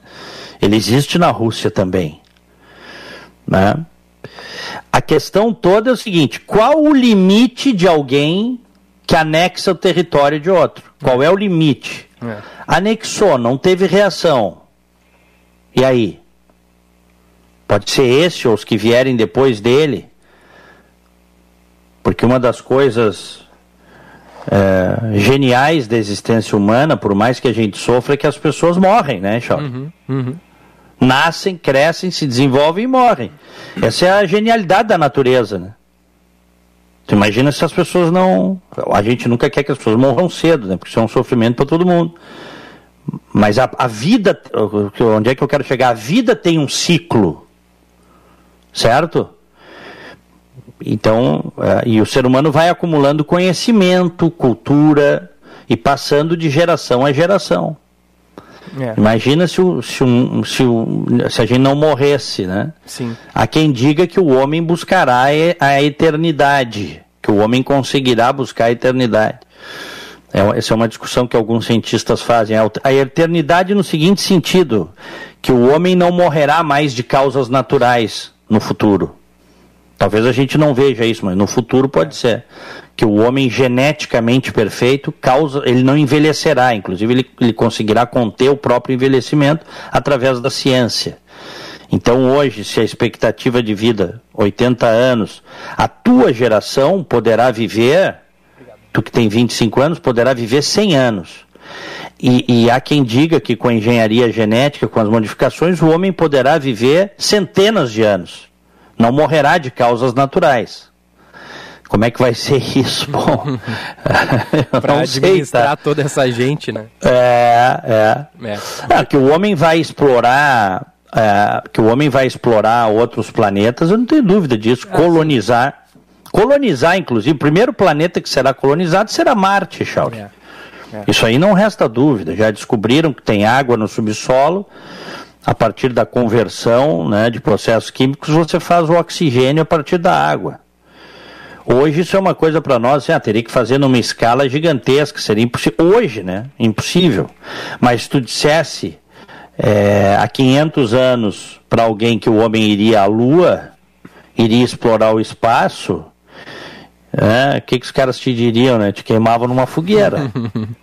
Ele existe na Rússia também. Né? A questão toda é o seguinte: qual o limite de alguém que anexa o território de outro? Qual é o limite? É. Anexou, não teve reação. E aí? Pode ser esse ou os que vierem depois dele. Porque uma das coisas é, geniais da existência humana, por mais que a gente sofra, é que as pessoas morrem, né, Chau? Uhum, uhum. Nascem, crescem, se desenvolvem e morrem. Essa é a genialidade da natureza, né? Tu imagina se as pessoas não. A gente nunca quer que as pessoas morram cedo, né? Porque isso é um sofrimento para todo mundo. Mas a, a vida, onde é que eu quero chegar? A vida tem um ciclo certo? Então, é, e o ser humano vai acumulando conhecimento, cultura e passando de geração a geração. É. Imagina se, o, se, um, se, o, se, a gente não morresse, né? Sim. Há quem diga que o homem buscará a eternidade, que o homem conseguirá buscar a eternidade. É, essa é uma discussão que alguns cientistas fazem. A eternidade no seguinte sentido, que o homem não morrerá mais de causas naturais, no futuro. Talvez a gente não veja isso, mas no futuro pode ser que o homem geneticamente perfeito causa, ele não envelhecerá, inclusive ele, ele conseguirá conter o próprio envelhecimento através da ciência. Então hoje, se a expectativa de vida 80 anos, a tua geração poderá viver, tu que tem 25 anos, poderá viver 100 anos. E, e, há quem diga que com a engenharia genética, com as modificações, o homem poderá viver centenas de anos. Não morrerá de causas naturais. Como é que vai ser [laughs] isso? Bom, [laughs] para administrar sei, tá? toda essa gente, né? É, é. é. é que o homem vai explorar, é, que o homem vai explorar outros planetas, eu não tenho dúvida disso. Ah, colonizar, sim. colonizar, inclusive, o primeiro planeta que será colonizado será Marte, Charles. É. É. Isso aí não resta dúvida. Já descobriram que tem água no subsolo. A partir da conversão né, de processos químicos, você faz o oxigênio a partir da água. Hoje isso é uma coisa para nós, assim, ah, teria que fazer numa escala gigantesca, seria impossível. Hoje, né? Impossível. Mas se tu dissesse é, há 500 anos para alguém que o homem iria à Lua, iria explorar o espaço, é, o que, que os caras te diriam, né? Te queimavam numa fogueira.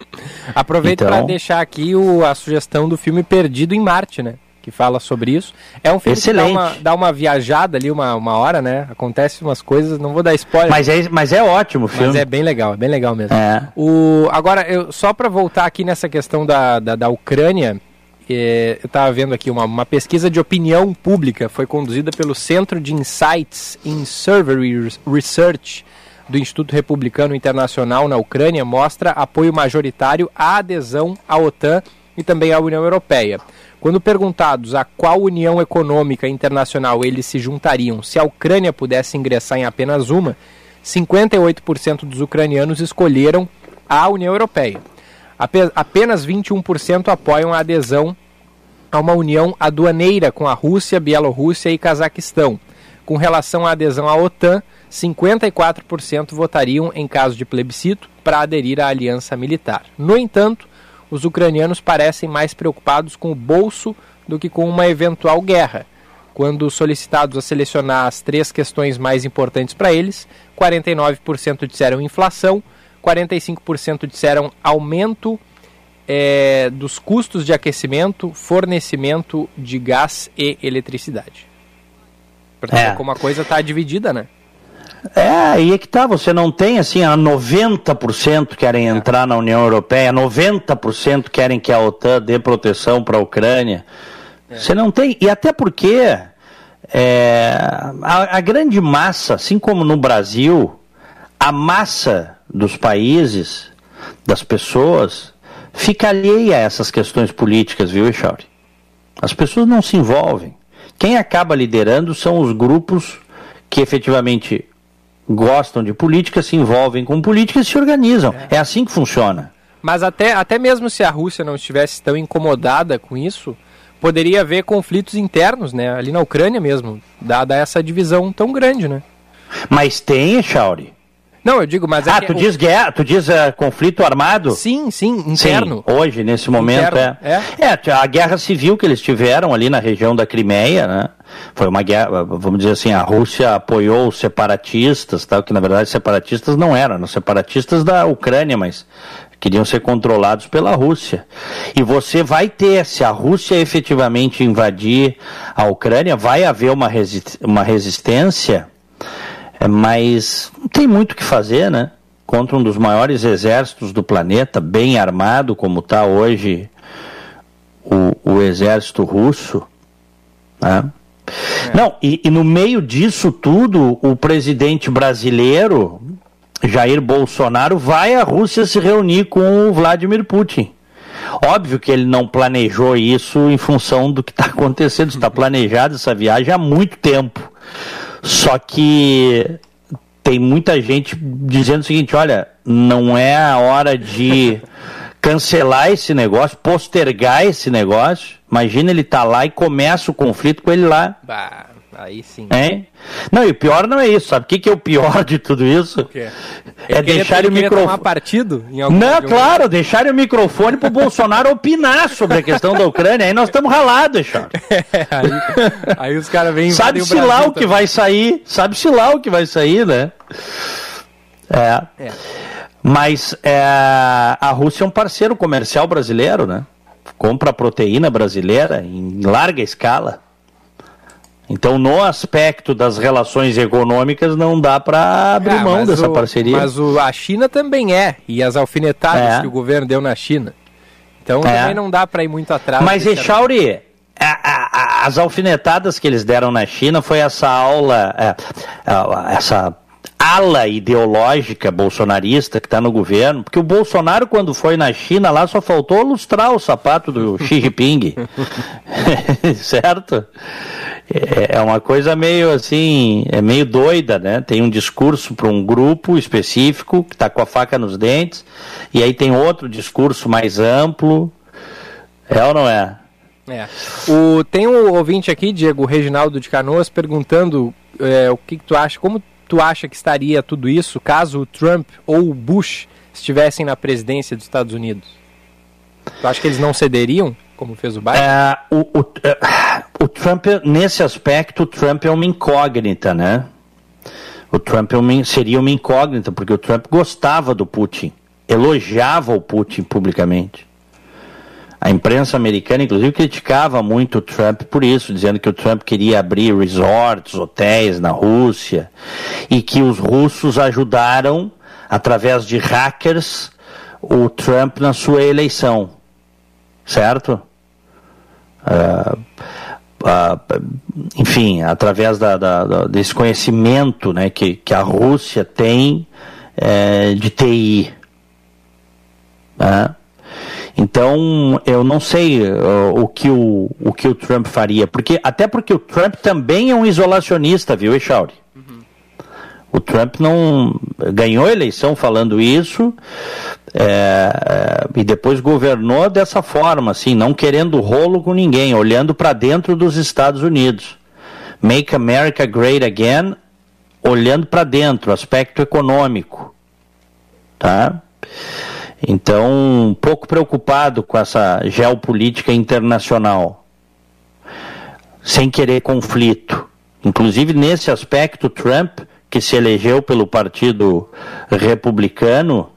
[laughs] Aproveito então... para deixar aqui o, a sugestão do filme Perdido em Marte, né? Que fala sobre isso. É um filme Excelente. que dá uma, dá uma viajada ali, uma, uma hora, né? Acontece umas coisas, não vou dar spoiler. Mas é, mas é ótimo o filme. Mas é bem legal, é bem legal mesmo. É. O, agora, eu, só para voltar aqui nessa questão da, da, da Ucrânia, é, eu estava vendo aqui uma, uma pesquisa de opinião pública, foi conduzida pelo Centro de Insights in Survey Research do Instituto Republicano Internacional na Ucrânia, mostra apoio majoritário à adesão à OTAN e também à União Europeia. Quando perguntados a qual união econômica internacional eles se juntariam se a Ucrânia pudesse ingressar em apenas uma, 58% dos ucranianos escolheram a União Europeia apenas 21% apoiam a adesão a uma união aduaneira com a Rússia, Bielorrússia e Cazaquistão. Com relação à adesão à OTAN, 54% votariam em caso de plebiscito para aderir à aliança militar. No entanto, os ucranianos parecem mais preocupados com o bolso do que com uma eventual guerra. Quando solicitados a selecionar as três questões mais importantes para eles, 49% disseram inflação, 45% disseram aumento é, dos custos de aquecimento, fornecimento de gás e eletricidade. Portanto, é. como a coisa está dividida, né? É, aí é que tá, você não tem assim, a 90% querem é. entrar na União Europeia, 90% querem que a OTAN dê proteção para a Ucrânia. É. Você não tem, e até porque é, a, a grande massa, assim como no Brasil, a massa dos países, das pessoas, fica alheia a essas questões políticas, viu, Echauri? As pessoas não se envolvem. Quem acaba liderando são os grupos que efetivamente gostam de política, se envolvem com política e se organizam. É, é assim que funciona. Mas até, até mesmo se a Rússia não estivesse tão incomodada com isso, poderia haver conflitos internos, né? Ali na Ucrânia mesmo, dada essa divisão tão grande, né? Mas tem, Chauri. Não, eu digo, mas é Ah, tu diz guerra, tu diz uh, conflito armado? Sim, sim, interno. Sim, hoje, nesse momento, interno, é. é. É, a guerra civil que eles tiveram ali na região da Crimeia, né? Foi uma guerra, vamos dizer assim, a Rússia apoiou os separatistas, tal, que na verdade separatistas não eram, eram separatistas da Ucrânia, mas queriam ser controlados pela Rússia. E você vai ter, se a Rússia efetivamente invadir a Ucrânia, vai haver uma, resi uma resistência é, mas não tem muito o que fazer, né? Contra um dos maiores exércitos do planeta, bem armado como está hoje o, o, exército russo. Né? É. Não, e, e no meio disso tudo, o presidente brasileiro, Jair Bolsonaro, vai à Rússia se reunir com o Vladimir Putin. Óbvio que ele não planejou isso em função do que está [laughs] acontecendo, está [laughs] planejado essa viagem há muito tempo. Só que tem muita gente dizendo o seguinte: olha, não é a hora de [laughs] cancelar esse negócio, postergar esse negócio. Imagina ele tá lá e começa o conflito com ele lá. Bah. Aí sim. Hein? Não, e o pior não é isso. Sabe o que, que é o pior de tudo isso? É deixar o microfone. partido? Não, claro, deixar o microfone pro Bolsonaro opinar sobre a questão da Ucrânia. Aí nós estamos ralados, Charles. [laughs] É, aí, aí, os caras vêm Sabe-se lá o que vai sair. Sabe-se lá o que vai sair, né? É. é. Mas é, a Rússia é um parceiro comercial brasileiro, né? Compra proteína brasileira em larga escala. Então, no aspecto das relações econômicas, não dá para abrir é, mão dessa o, parceria. Mas o, a China também é, e as alfinetadas é. que o governo deu na China. Então, é. também não dá para ir muito atrás. Mas, Echauri, as alfinetadas que eles deram na China foi essa aula, é, essa ala ideológica bolsonarista que está no governo, porque o Bolsonaro, quando foi na China, lá só faltou lustrar o sapato do Xi Jinping. [laughs] [laughs] certo? É, é uma coisa meio assim, é meio doida, né? Tem um discurso para um grupo específico que está com a faca nos dentes, e aí tem outro discurso mais amplo. É ou não é? É. O, tem um ouvinte aqui, Diego Reginaldo de Canoas, perguntando é, o que, que tu acha, como tu acha que estaria tudo isso caso o Trump ou o Bush estivessem na presidência dos Estados Unidos? Tu acha que eles não cederiam? Como fez o Biden? É, o, o, é, o, Trump, nesse aspecto, o Trump é uma incógnita, né? O Trump é seria uma incógnita, porque o Trump gostava do Putin, elogiava o Putin publicamente. A imprensa americana, inclusive, criticava muito o Trump por isso, dizendo que o Trump queria abrir resorts, hotéis na Rússia, e que os russos ajudaram, através de hackers, o Trump na sua eleição. Certo? Uh, uh, enfim, através da, da, da, desse conhecimento né, que, que a Rússia tem é, de TI. Né? Então, eu não sei uh, o, que o, o que o Trump faria, porque até porque o Trump também é um isolacionista, viu, Echauri? O Trump não ganhou a eleição falando isso é, e depois governou dessa forma, assim, não querendo rolo com ninguém, olhando para dentro dos Estados Unidos. Make America Great Again, olhando para dentro, aspecto econômico, tá? Então, um pouco preocupado com essa geopolítica internacional, sem querer conflito. Inclusive, nesse aspecto, Trump, que se elegeu pelo Partido Republicano,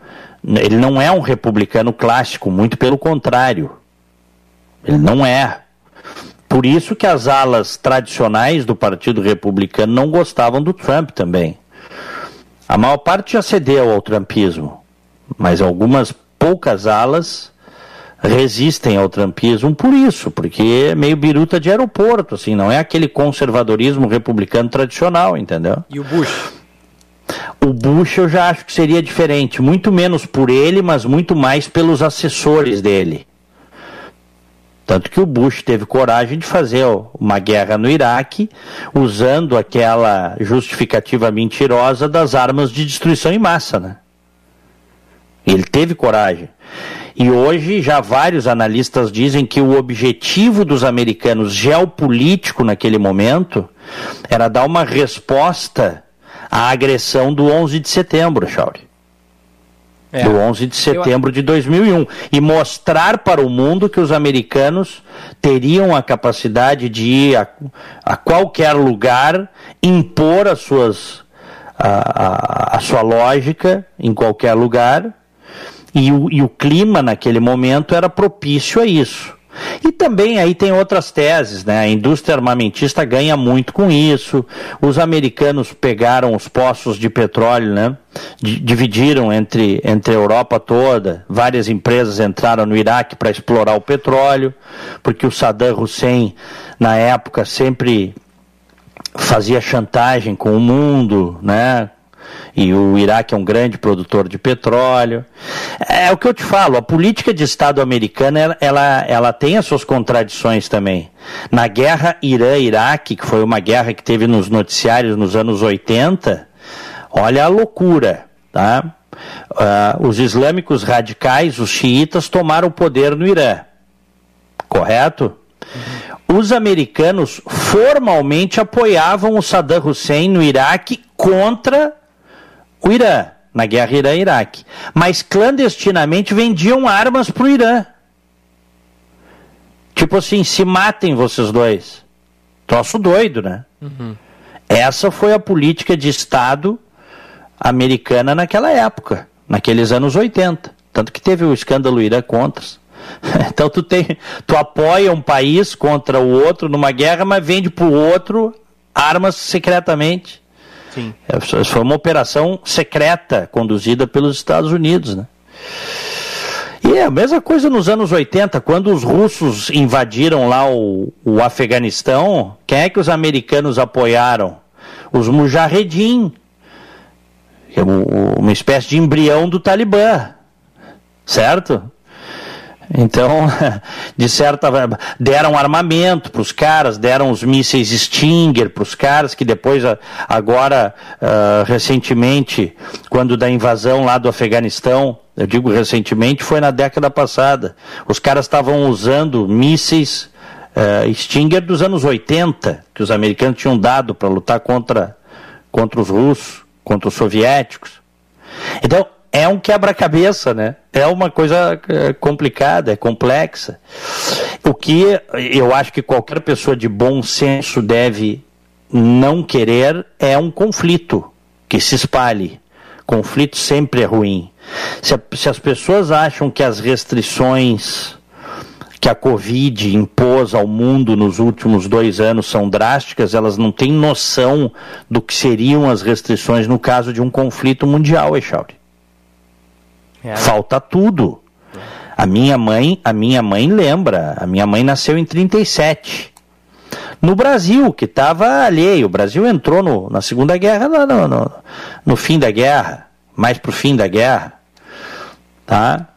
ele não é um republicano clássico, muito pelo contrário. Ele não é. Por isso que as alas tradicionais do Partido Republicano não gostavam do Trump também. A maior parte já cedeu ao trumpismo mas algumas poucas alas resistem ao trumpismo por isso, porque é meio biruta de aeroporto, assim, não é aquele conservadorismo republicano tradicional, entendeu? E o Bush? O Bush eu já acho que seria diferente, muito menos por ele, mas muito mais pelos assessores dele. Tanto que o Bush teve coragem de fazer uma guerra no Iraque usando aquela justificativa mentirosa das armas de destruição em massa, né? Ele teve coragem. E hoje já vários analistas dizem que o objetivo dos americanos geopolítico naquele momento era dar uma resposta à agressão do 11 de setembro, Chauri. É. Do 11 de setembro Eu... de 2001. E mostrar para o mundo que os americanos teriam a capacidade de ir a, a qualquer lugar, impor as suas, a, a, a sua lógica em qualquer lugar e o, e o clima naquele momento era propício a isso. E também aí tem outras teses, né? A indústria armamentista ganha muito com isso. Os americanos pegaram os poços de petróleo, né? D dividiram entre, entre a Europa toda. Várias empresas entraram no Iraque para explorar o petróleo, porque o Saddam Hussein, na época, sempre fazia chantagem com o mundo, né? E o Iraque é um grande produtor de petróleo. É o que eu te falo, a política de Estado americana ela, ela tem as suas contradições também. Na guerra Irã-Iraque, que foi uma guerra que teve nos noticiários nos anos 80, olha a loucura, tá? Uh, os islâmicos radicais, os xiitas, tomaram o poder no Irã. Correto? Os americanos formalmente apoiavam o Saddam Hussein no Iraque contra o Irã, na guerra Irã-Iraque. Mas clandestinamente vendiam armas para o Irã. Tipo assim, se matem vocês dois. Troço doido, né? Uhum. Essa foi a política de Estado americana naquela época, naqueles anos 80. Tanto que teve o escândalo Irã contra. [laughs] Então tu tem, tu apoia um país contra o outro numa guerra, mas vende para o outro armas secretamente. Sim. É, foi uma operação secreta conduzida pelos Estados Unidos, né? E é a mesma coisa nos anos 80, quando os russos invadiram lá o, o Afeganistão, quem é que os americanos apoiaram? Os Mujahedin, é uma espécie de embrião do Talibã, certo? Então, [laughs] de certa deram armamento para os caras, deram os mísseis Stinger para os caras, que depois, agora, uh, recentemente, quando da invasão lá do Afeganistão, eu digo recentemente, foi na década passada, os caras estavam usando mísseis uh, Stinger dos anos 80, que os americanos tinham dado para lutar contra, contra os russos, contra os soviéticos. Então, é um quebra-cabeça, né? É uma coisa é, complicada, é complexa. O que eu acho que qualquer pessoa de bom senso deve não querer é um conflito que se espalhe. Conflito sempre é ruim. Se, se as pessoas acham que as restrições que a Covid impôs ao mundo nos últimos dois anos são drásticas, elas não têm noção do que seriam as restrições no caso de um conflito mundial, Echauri. É. Falta tudo. A minha mãe, a minha mãe lembra, a minha mãe nasceu em 37. No Brasil, que estava alheio, o Brasil entrou no, na Segunda Guerra no, no, no, fim da guerra, mais para o fim da guerra. Tá?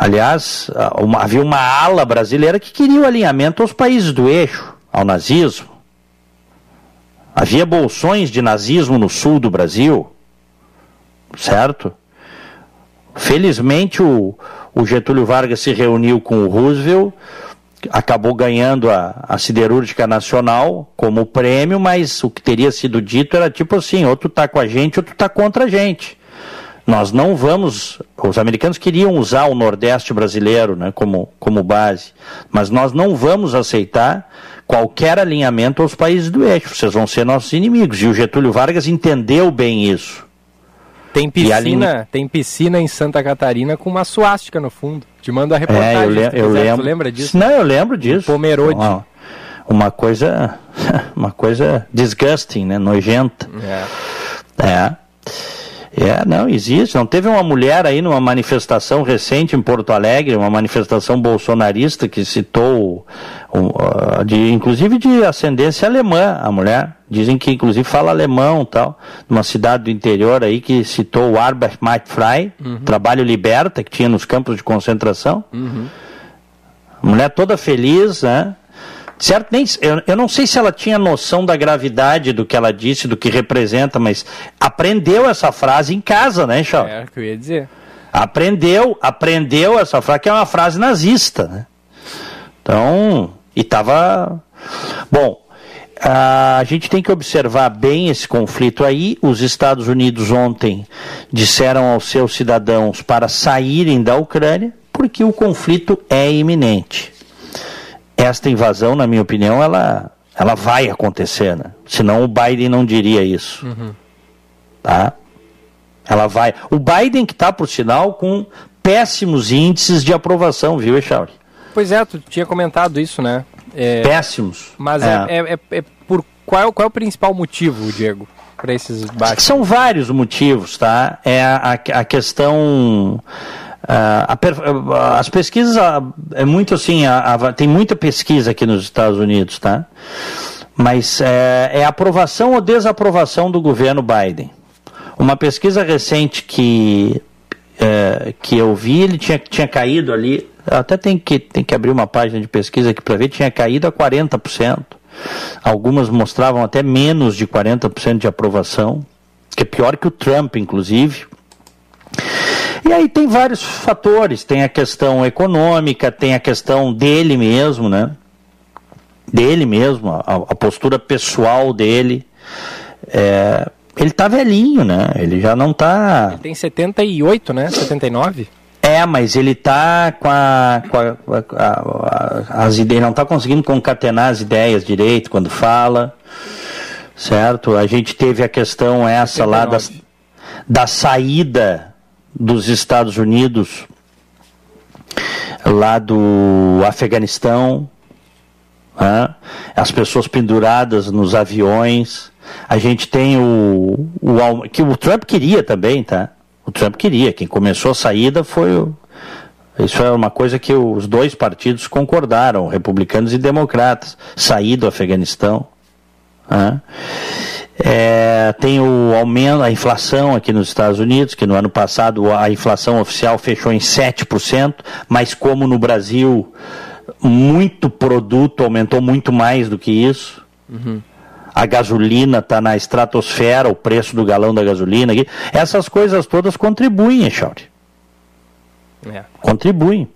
Aliás, uma, havia uma ala brasileira que queria o alinhamento aos países do eixo, ao nazismo. Havia bolsões de nazismo no sul do Brasil, certo? Felizmente o, o Getúlio Vargas se reuniu com o Roosevelt, acabou ganhando a, a siderúrgica nacional como prêmio, mas o que teria sido dito era tipo assim, ou tu tá com a gente ou tu tá contra a gente. Nós não vamos, os americanos queriam usar o Nordeste brasileiro né, como, como base, mas nós não vamos aceitar qualquer alinhamento aos países do eixo, vocês vão ser nossos inimigos. E o Getúlio Vargas entendeu bem isso. Tem piscina, tem piscina em Santa Catarina com uma suástica no fundo. Te mando a reportagem. É, eu, le eu lembro. Tu lembra disso? Não, eu lembro disso. Pomerode. Uma, uma coisa, [laughs] uma coisa disgusting, né? Nojenta. É. é. É, não, existe. Não teve uma mulher aí numa manifestação recente em Porto Alegre, uma manifestação bolsonarista que citou, de, inclusive de ascendência alemã, a mulher. Dizem que inclusive fala alemão tal. Numa cidade do interior aí que citou o Arbeit macht frei, uhum. trabalho liberta, que tinha nos campos de concentração. Uhum. Mulher toda feliz, né? Certo? Nem, eu, eu não sei se ela tinha noção da gravidade do que ela disse, do que representa, mas aprendeu essa frase em casa, né, Chau? É, que eu ia dizer. Aprendeu, aprendeu essa frase, que é uma frase nazista, né? Então, e estava. Bom, a gente tem que observar bem esse conflito aí. Os Estados Unidos ontem disseram aos seus cidadãos para saírem da Ucrânia, porque o conflito é iminente esta invasão, na minha opinião, ela, ela vai acontecer, né? Senão o Biden não diria isso. Uhum. Tá? Ela vai. O Biden que está, por sinal, com péssimos índices de aprovação, viu, Echauri? Pois é, tu tinha comentado isso, né? É, péssimos. Mas é. É, é, é, por qual, qual é o principal motivo, Diego, para esses baixos? São vários motivos, tá? É a, a, questão a, as pesquisas uh, é muito assim, uh, tem muita pesquisa aqui nos Estados Unidos, tá? Mas é, é aprovação ou desaprovação do governo Biden. Uma pesquisa recente que é, que eu vi, ele tinha, tinha caído ali, até tem que, tem que abrir uma página de pesquisa aqui para ver, tinha caído a 40%. Algumas mostravam até menos de 40% de aprovação, que é pior que o Trump, inclusive. E aí tem vários fatores, tem a questão econômica, tem a questão dele mesmo, né? Dele mesmo, a, a postura pessoal dele. É, ele tá velhinho, né? Ele já não tá. Ele tem 78, né? 79? É, mas ele tá com a, com a, a, as ideias, não tá conseguindo concatenar as ideias direito quando fala, certo? A gente teve a questão essa 79. lá da, da saída dos Estados Unidos, lá do Afeganistão, né? as pessoas penduradas nos aviões. A gente tem o, o que o Trump queria também, tá? O Trump queria. Quem começou a saída foi o, isso é uma coisa que os dois partidos concordaram, republicanos e democratas, sair do Afeganistão. Né? É, tem o aumento, a inflação aqui nos Estados Unidos, que no ano passado a inflação oficial fechou em 7%, mas como no Brasil muito produto aumentou muito mais do que isso. Uhum. A gasolina está na estratosfera, o preço do galão da gasolina. Essas coisas todas contribuem, Chauri. É. Contribuem.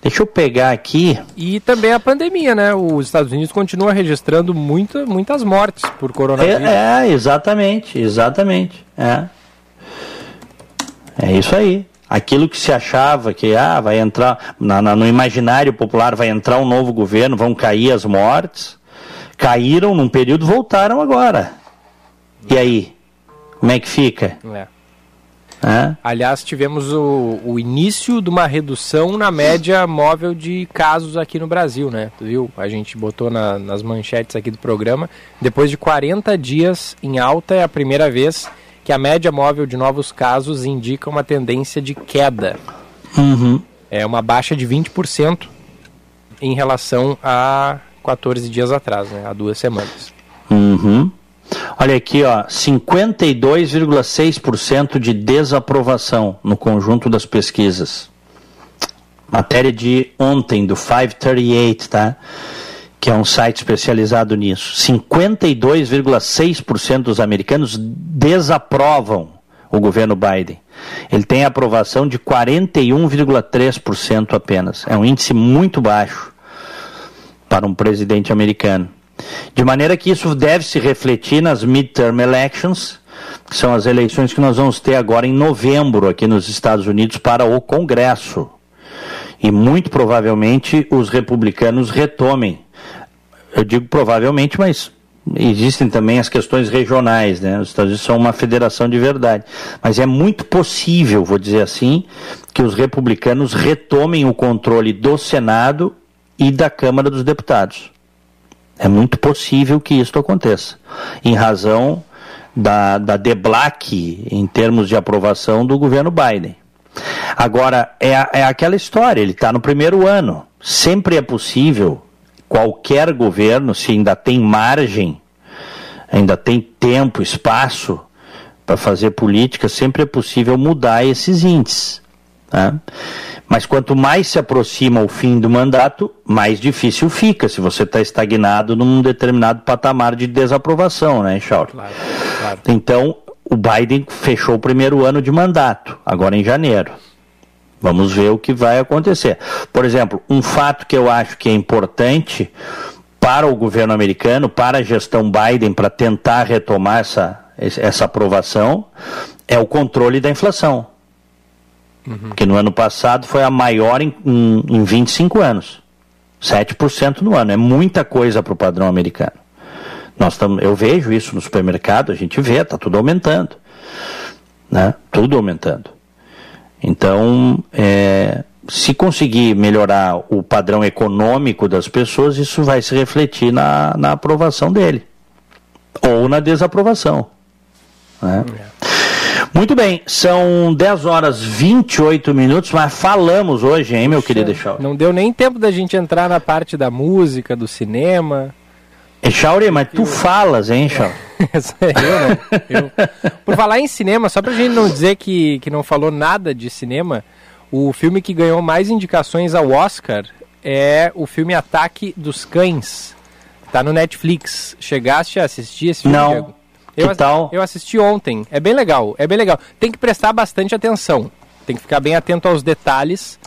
Deixa eu pegar aqui. E também a pandemia, né? Os Estados Unidos continua registrando muita, muitas mortes por coronavírus. É, é exatamente, exatamente. É. É isso aí. Aquilo que se achava que ah, vai entrar na, na, no imaginário popular vai entrar um novo governo, vão cair as mortes, caíram num período, voltaram agora. E aí, como é que fica? É. É? Aliás, tivemos o, o, início de uma redução na média móvel de casos aqui no Brasil, né? Tu viu? A gente botou na, nas manchetes aqui do programa. Depois de 40 dias em alta, é a primeira vez que a média móvel de novos casos indica uma tendência de queda. Uhum. É uma baixa de 20% em relação a 14 dias atrás, né? Há duas semanas. Uhum. Olha aqui, ó, 52,6% de desaprovação no conjunto das pesquisas. Matéria de ontem, do 538, tá? Que é um site especializado nisso. 52,6% dos americanos desaprovam o governo Biden. Ele tem aprovação de 41,3% apenas. É um índice muito baixo para um presidente americano. De maneira que isso deve se refletir nas midterm elections, que são as eleições que nós vamos ter agora em novembro aqui nos Estados Unidos para o Congresso. E muito provavelmente os republicanos retomem. Eu digo provavelmente, mas existem também as questões regionais, né? Os Estados Unidos são uma federação de verdade. Mas é muito possível, vou dizer assim, que os republicanos retomem o controle do Senado e da Câmara dos Deputados. É muito possível que isso aconteça, em razão da, da deblaque em termos de aprovação do governo Biden. Agora, é, é aquela história, ele está no primeiro ano. Sempre é possível, qualquer governo, se ainda tem margem, ainda tem tempo, espaço para fazer política, sempre é possível mudar esses índices. Né? Mas quanto mais se aproxima o fim do mandato, mais difícil fica se você está estagnado num determinado patamar de desaprovação, né, Charles? Claro, claro. Então, o Biden fechou o primeiro ano de mandato, agora em janeiro. Vamos ver o que vai acontecer. Por exemplo, um fato que eu acho que é importante para o governo americano, para a gestão Biden, para tentar retomar essa, essa aprovação, é o controle da inflação. Uhum. Que no ano passado foi a maior em, em, em 25 anos. 7% no ano. É muita coisa para o padrão americano. Nós tam, eu vejo isso no supermercado, a gente vê, está tudo aumentando. Né? Tudo aumentando. Então, é, se conseguir melhorar o padrão econômico das pessoas, isso vai se refletir na, na aprovação dele. Ou na desaprovação. Né? É. Muito bem, são 10 horas 28 minutos, mas falamos hoje, hein, meu Puxa, querido Echauri? Não deu nem tempo da gente entrar na parte da música, do cinema. Echauri, mas tu falas, hein, Echauri? [laughs] É eu, né? Eu. Por falar em cinema, só pra gente não dizer que, que não falou nada de cinema, o filme que ganhou mais indicações ao Oscar é o filme Ataque dos Cães. Tá no Netflix. Chegaste a assistir esse filme, Não. Diego? Eu, que tal? Eu assisti ontem. É bem legal, é bem legal. Tem que prestar bastante atenção. Tem que ficar bem atento aos detalhes,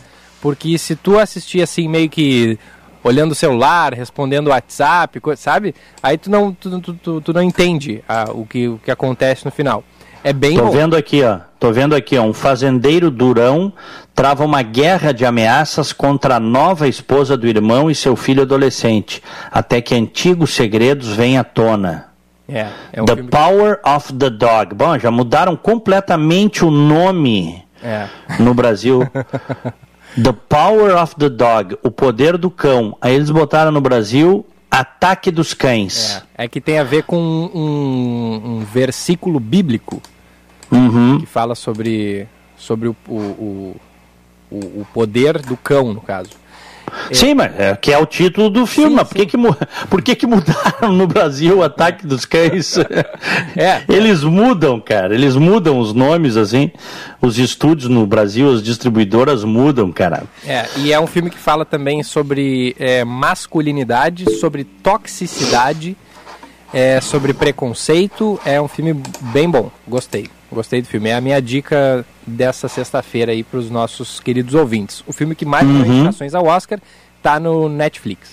porque se tu assistir assim meio que olhando o celular, respondendo o WhatsApp, sabe? Aí tu não, tu, tu, tu, tu não entende ah, o, que, o que acontece no final. É bem Tô bom. vendo aqui, ó. Tô vendo aqui, ó. Um fazendeiro durão trava uma guerra de ameaças contra a nova esposa do irmão e seu filho adolescente, até que antigos segredos vêm à tona. É, é um the Power que... of the Dog. Bom, já mudaram completamente o nome é. no Brasil. [laughs] the Power of the Dog, o poder do cão. Aí eles botaram no Brasil Ataque dos Cães. É, é que tem a ver com um, um versículo bíblico uhum. que fala sobre, sobre o, o, o, o poder do cão, no caso. Sim, mas é, que é o título do filme. Sim, mas por, que, que, [laughs] por que, que mudaram no Brasil o Ataque dos Cães? [laughs] É. Eles mudam, cara. Eles mudam os nomes, assim. Os estúdios no Brasil, as distribuidoras mudam, cara. É, e é um filme que fala também sobre é, masculinidade, sobre toxicidade, é, sobre preconceito. É um filme bem bom. Gostei. Gostei do filme. É a minha dica dessa sexta-feira aí para os nossos queridos ouvintes. O filme que mais uhum. indicações ao Oscar está no Netflix.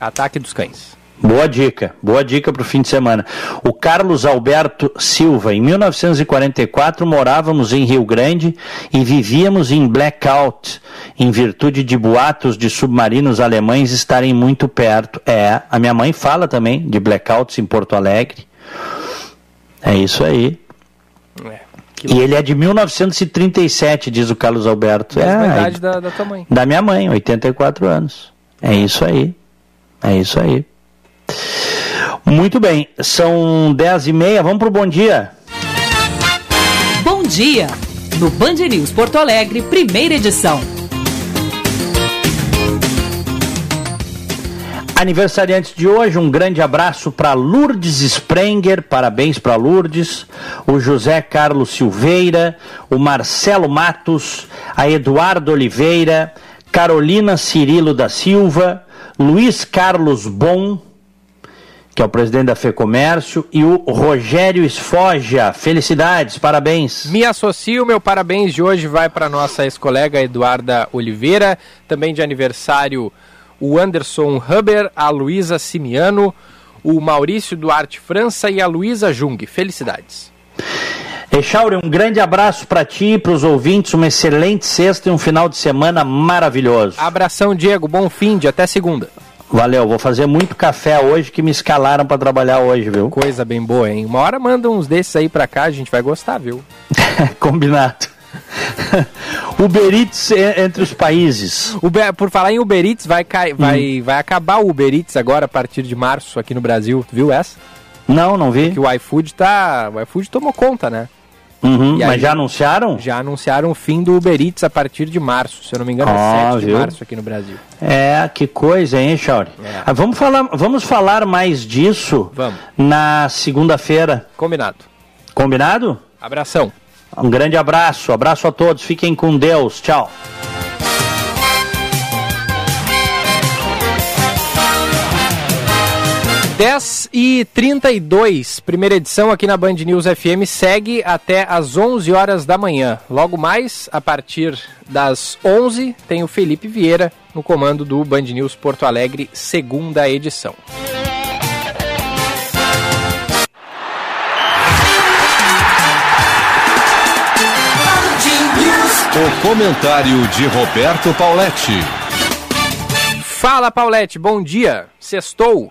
Ataque dos Cães. Boa dica, boa dica para o fim de semana. O Carlos Alberto Silva, em 1944 morávamos em Rio Grande e vivíamos em blackout, em virtude de boatos de submarinos alemães estarem muito perto. É, a minha mãe fala também de blackouts em Porto Alegre. É isso aí. É, e ele é de 1937, diz o Carlos Alberto. É a idade da, da tua mãe. Da minha mãe, 84 anos. É isso aí. É isso aí. Muito bem, são 10 e meia, vamos para o bom dia. Bom dia, no Band News Porto Alegre, primeira edição. Aniversariantes de hoje, um grande abraço para Lourdes Sprenger, parabéns para Lourdes, o José Carlos Silveira, o Marcelo Matos, a Eduardo Oliveira, Carolina Cirilo da Silva, Luiz Carlos Bom, que é o presidente da FEComércio, e o Rogério Esfoja. Felicidades, parabéns. Me associo, meu parabéns de hoje vai para nossa ex-colega Eduarda Oliveira, também de aniversário o Anderson Huber, a Luísa Simiano, o Maurício Duarte França e a Luísa Jung. Felicidades. Echauri, um grande abraço para ti e para os ouvintes, uma excelente sexta e um final de semana maravilhoso. Abração, Diego, bom fim de até segunda. Valeu, vou fazer muito café hoje que me escalaram para trabalhar hoje, viu? Coisa bem boa, hein? Uma hora manda uns desses aí para cá, a gente vai gostar, viu? [laughs] Combinado. [laughs] Uber Eats entre os países. Uber, por falar em Uber Eats, vai, vai, hum. vai acabar o Uber Eats agora a partir de março aqui no Brasil. Tu viu essa? Não, não vi. Que o iFood tá. O iFood tomou conta, né? Uhum, mas já anunciaram? Já anunciaram o fim do Uber Eats a partir de março, se eu não me engano, é 7 de março aqui no Brasil. É, que coisa, hein, Chauri? É. Ah, vamos, falar, vamos falar mais disso vamos. na segunda-feira. Combinado. Combinado? Abração. Um grande abraço, abraço a todos, fiquem com Deus, tchau. 10 e 32, primeira edição aqui na Band News FM segue até às 11 horas da manhã. Logo mais, a partir das 11, tem o Felipe Vieira no comando do Band News Porto Alegre, segunda edição. O comentário de Roberto Pauletti. Fala, Pauletti, bom dia. Sextou.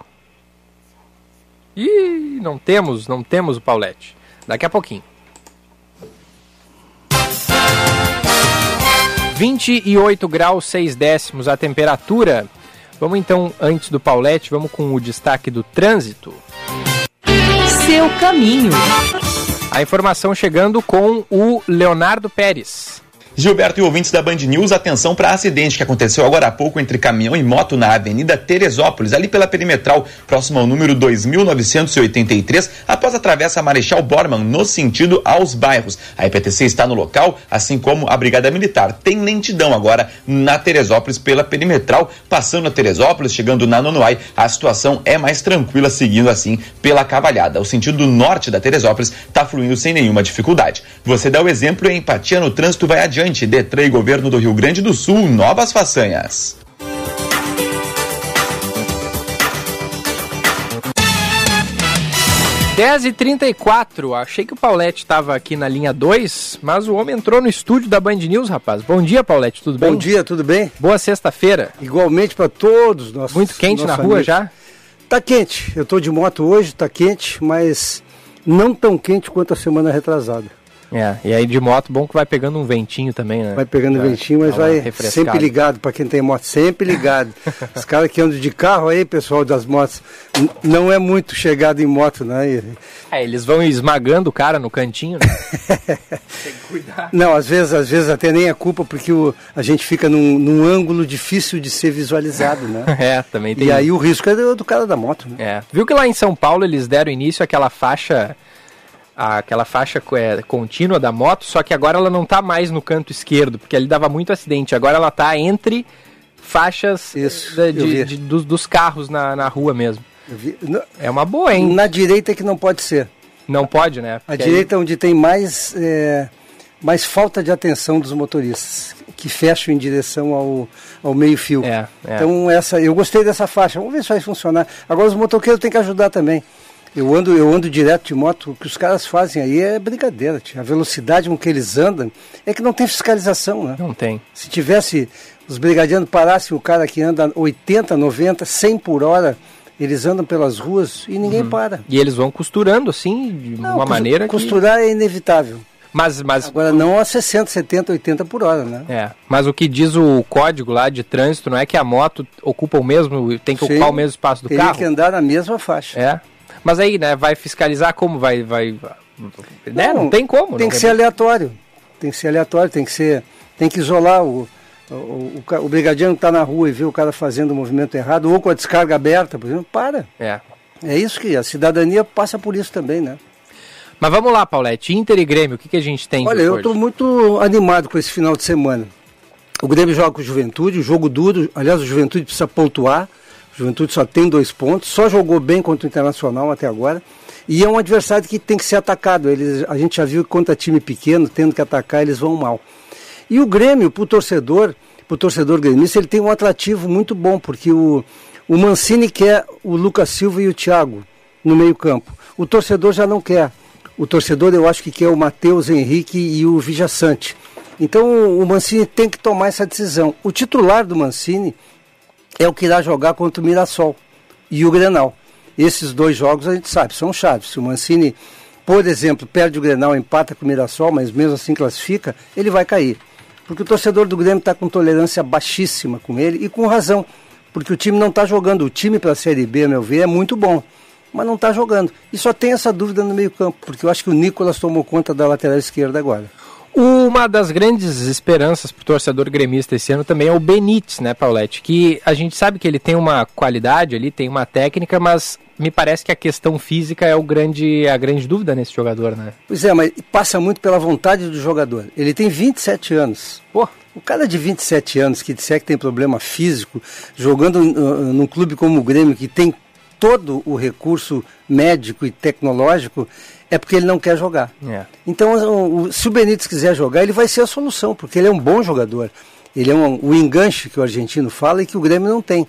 Ih, não temos, não temos o Paulette. Daqui a pouquinho. 28 graus 6 décimos a temperatura. Vamos então, antes do Paulette, vamos com o destaque do trânsito. Seu caminho. A informação chegando com o Leonardo Pérez. Gilberto e ouvintes da Band News, atenção para acidente que aconteceu agora há pouco entre caminhão e moto na Avenida Teresópolis, ali pela perimetral, próximo ao número 2983, após a travessa Marechal Borman, no sentido aos bairros. A IPTC está no local, assim como a Brigada Militar. Tem lentidão agora na Teresópolis pela perimetral, passando a Teresópolis, chegando na Nonoai, a situação é mais tranquila, seguindo assim pela Cavalhada. O sentido norte da Teresópolis está fluindo sem nenhuma dificuldade. Você dá o exemplo e a empatia no trânsito vai adiante Detran e Governo do Rio Grande do Sul, novas façanhas. Dez e trinta. Achei que o Paulette estava aqui na linha 2, mas o homem entrou no estúdio da Band News, rapaz. Bom dia, Paulette, tudo bem? Bom dia, tudo bem? Boa sexta-feira. Igualmente para todos nós. Muito quente na rua amigos. já? Tá quente. Eu tô de moto hoje, tá quente, mas não tão quente quanto a semana retrasada. É, e aí de moto, bom que vai pegando um ventinho também, né? Vai pegando um ventinho, mas vai sempre ligado, para quem tem moto, sempre ligado. [laughs] Os caras que andam de carro aí, pessoal das motos, não é muito chegado em moto, né? É, eles vão esmagando o cara no cantinho, né? [laughs] tem que cuidar. Não, às vezes, às vezes até nem é culpa, porque o, a gente fica num, num ângulo difícil de ser visualizado, né? [laughs] é, também tem. E aí o risco é do, do cara da moto, né? É. Viu que lá em São Paulo eles deram início àquela faixa aquela faixa é, contínua da moto, só que agora ela não está mais no canto esquerdo, porque ali dava muito acidente. Agora ela está entre faixas Isso, de, de, de, dos, dos, carros na, na rua mesmo. É uma boa, hein? Na direita é que não pode ser. Não pode, né? Porque a direita é onde tem mais, é, mais falta de atenção dos motoristas que fecham em direção ao, ao meio-fio. É, é. Então, essa, eu gostei dessa faixa. Vamos ver se vai funcionar. Agora, os motoqueiros têm que ajudar também. Eu ando, eu ando direto de moto, o que os caras fazem aí é brincadeira. Tia. A velocidade com que eles andam é que não tem fiscalização, né? Não tem. Se tivesse, os brigadianos parassem o cara que anda 80, 90, 100 por hora, eles andam pelas ruas e ninguém uhum. para. E eles vão costurando assim, de não, uma maneira Costurar que... é inevitável. Mas, mas... Agora não a 60, 70, 80 por hora, né? É. Mas o que diz o código lá de trânsito não é que a moto ocupa o mesmo, tem que Sim, ocupar o mesmo espaço do teria carro? Tem que andar na mesma faixa. É. Mas aí, né, vai fiscalizar como? Vai. vai... Né? Não, não tem como. Tem que ser aleatório. Tem que ser aleatório, tem que ser. Tem que isolar o. O, o, o brigadiano que está na rua e vê o cara fazendo o movimento errado, ou com a descarga aberta, por exemplo, para. É. É isso que a cidadania passa por isso também, né? Mas vamos lá, Paulette. Inter e Grêmio, o que, que a gente tem Olha, eu estou muito animado com esse final de semana. O Grêmio joga com o Juventude, o jogo duro. Aliás, o Juventude precisa pontuar. Juventude só tem dois pontos, só jogou bem contra o Internacional até agora. E é um adversário que tem que ser atacado. Eles, a gente já viu que contra time pequeno, tendo que atacar, eles vão mal. E o Grêmio, para o torcedor, para o torcedor gremista, ele tem um atrativo muito bom, porque o, o Mancini quer o Lucas Silva e o Thiago no meio campo. O torcedor já não quer. O torcedor eu acho que quer o Matheus Henrique e o Vijaçante. Então o Mancini tem que tomar essa decisão. O titular do Mancini é o que irá jogar contra o Mirassol e o Grenal. Esses dois jogos a gente sabe, são chaves. Se o Mancini, por exemplo, perde o Grenal, empata com o Mirassol, mas mesmo assim classifica, ele vai cair. Porque o torcedor do Grêmio está com tolerância baixíssima com ele e com razão. Porque o time não está jogando. O time para a Série B, a meu ver, é muito bom. Mas não está jogando. E só tem essa dúvida no meio-campo, porque eu acho que o Nicolas tomou conta da lateral esquerda agora. Uma das grandes esperanças para o torcedor gremista esse ano também é o Benítez, né, Paulette? Que a gente sabe que ele tem uma qualidade ali, tem uma técnica, mas me parece que a questão física é o grande, a grande dúvida nesse jogador, né? Pois é, mas passa muito pela vontade do jogador. Ele tem 27 anos. Pô, o cara de 27 anos que disser que tem problema físico, jogando uh, num clube como o Grêmio, que tem todo o recurso médico e tecnológico, é porque ele não quer jogar. É. Então, o, se o Benítez quiser jogar, ele vai ser a solução, porque ele é um bom jogador. Ele é um, o enganche que o argentino fala e que o Grêmio não tem.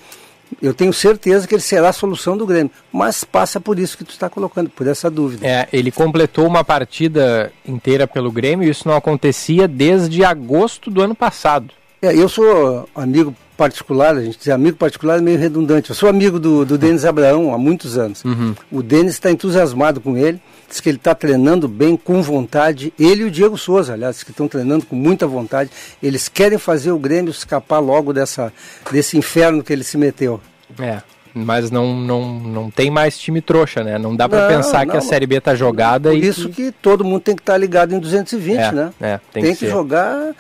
Eu tenho certeza que ele será a solução do Grêmio, mas passa por isso que tu está colocando, por essa dúvida. É, ele completou uma partida inteira pelo Grêmio e isso não acontecia desde agosto do ano passado. É, eu sou amigo particular, a gente diz amigo particular é meio redundante. Eu sou amigo do, do Denis Abraão há muitos anos. Uhum. O Denis está entusiasmado com ele diz que ele está treinando bem, com vontade. Ele e o Diego Souza, aliás, que estão treinando com muita vontade. Eles querem fazer o Grêmio escapar logo dessa, desse inferno que ele se meteu. É. Mas não, não, não tem mais time trouxa, né? Não dá para pensar não, que a Série B tá jogada por e. isso que... que todo mundo tem que estar tá ligado em 220, é, né? É, tem, tem que, que jogar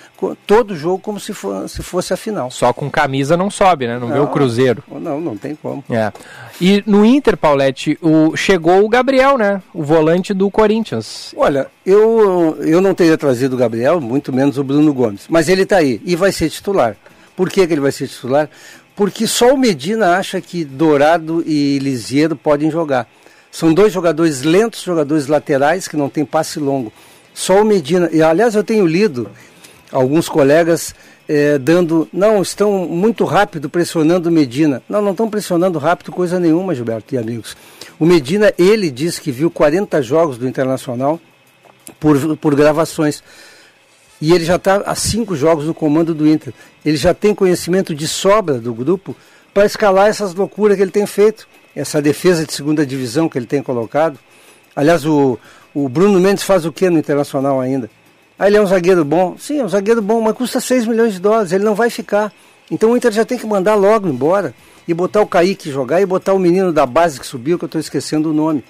todo jogo como se, for, se fosse a final. Só com camisa não sobe, né? Não, não vê o Cruzeiro. Não, não tem como. É. E no Inter, Paulette, o, chegou o Gabriel, né? O volante do Corinthians. Olha, eu, eu não teria trazido o Gabriel, muito menos o Bruno Gomes. Mas ele está aí e vai ser titular. Por que, que ele vai ser titular? Porque só o Medina acha que Dourado e Lisieiro podem jogar. São dois jogadores lentos, jogadores laterais que não tem passe longo. Só o Medina. E aliás, eu tenho lido alguns colegas é, dando. Não, estão muito rápido pressionando o Medina. Não, não estão pressionando rápido coisa nenhuma, Gilberto e amigos. O Medina, ele disse que viu 40 jogos do Internacional por, por gravações. E ele já está há cinco jogos no comando do Inter. Ele já tem conhecimento de sobra do grupo para escalar essas loucuras que ele tem feito. Essa defesa de segunda divisão que ele tem colocado. Aliás, o, o Bruno Mendes faz o que no Internacional ainda? Ah, ele é um zagueiro bom. Sim, é um zagueiro bom, mas custa 6 milhões de dólares. Ele não vai ficar. Então o Inter já tem que mandar logo embora e botar o Kaique jogar e botar o menino da base que subiu, que eu estou esquecendo o nome.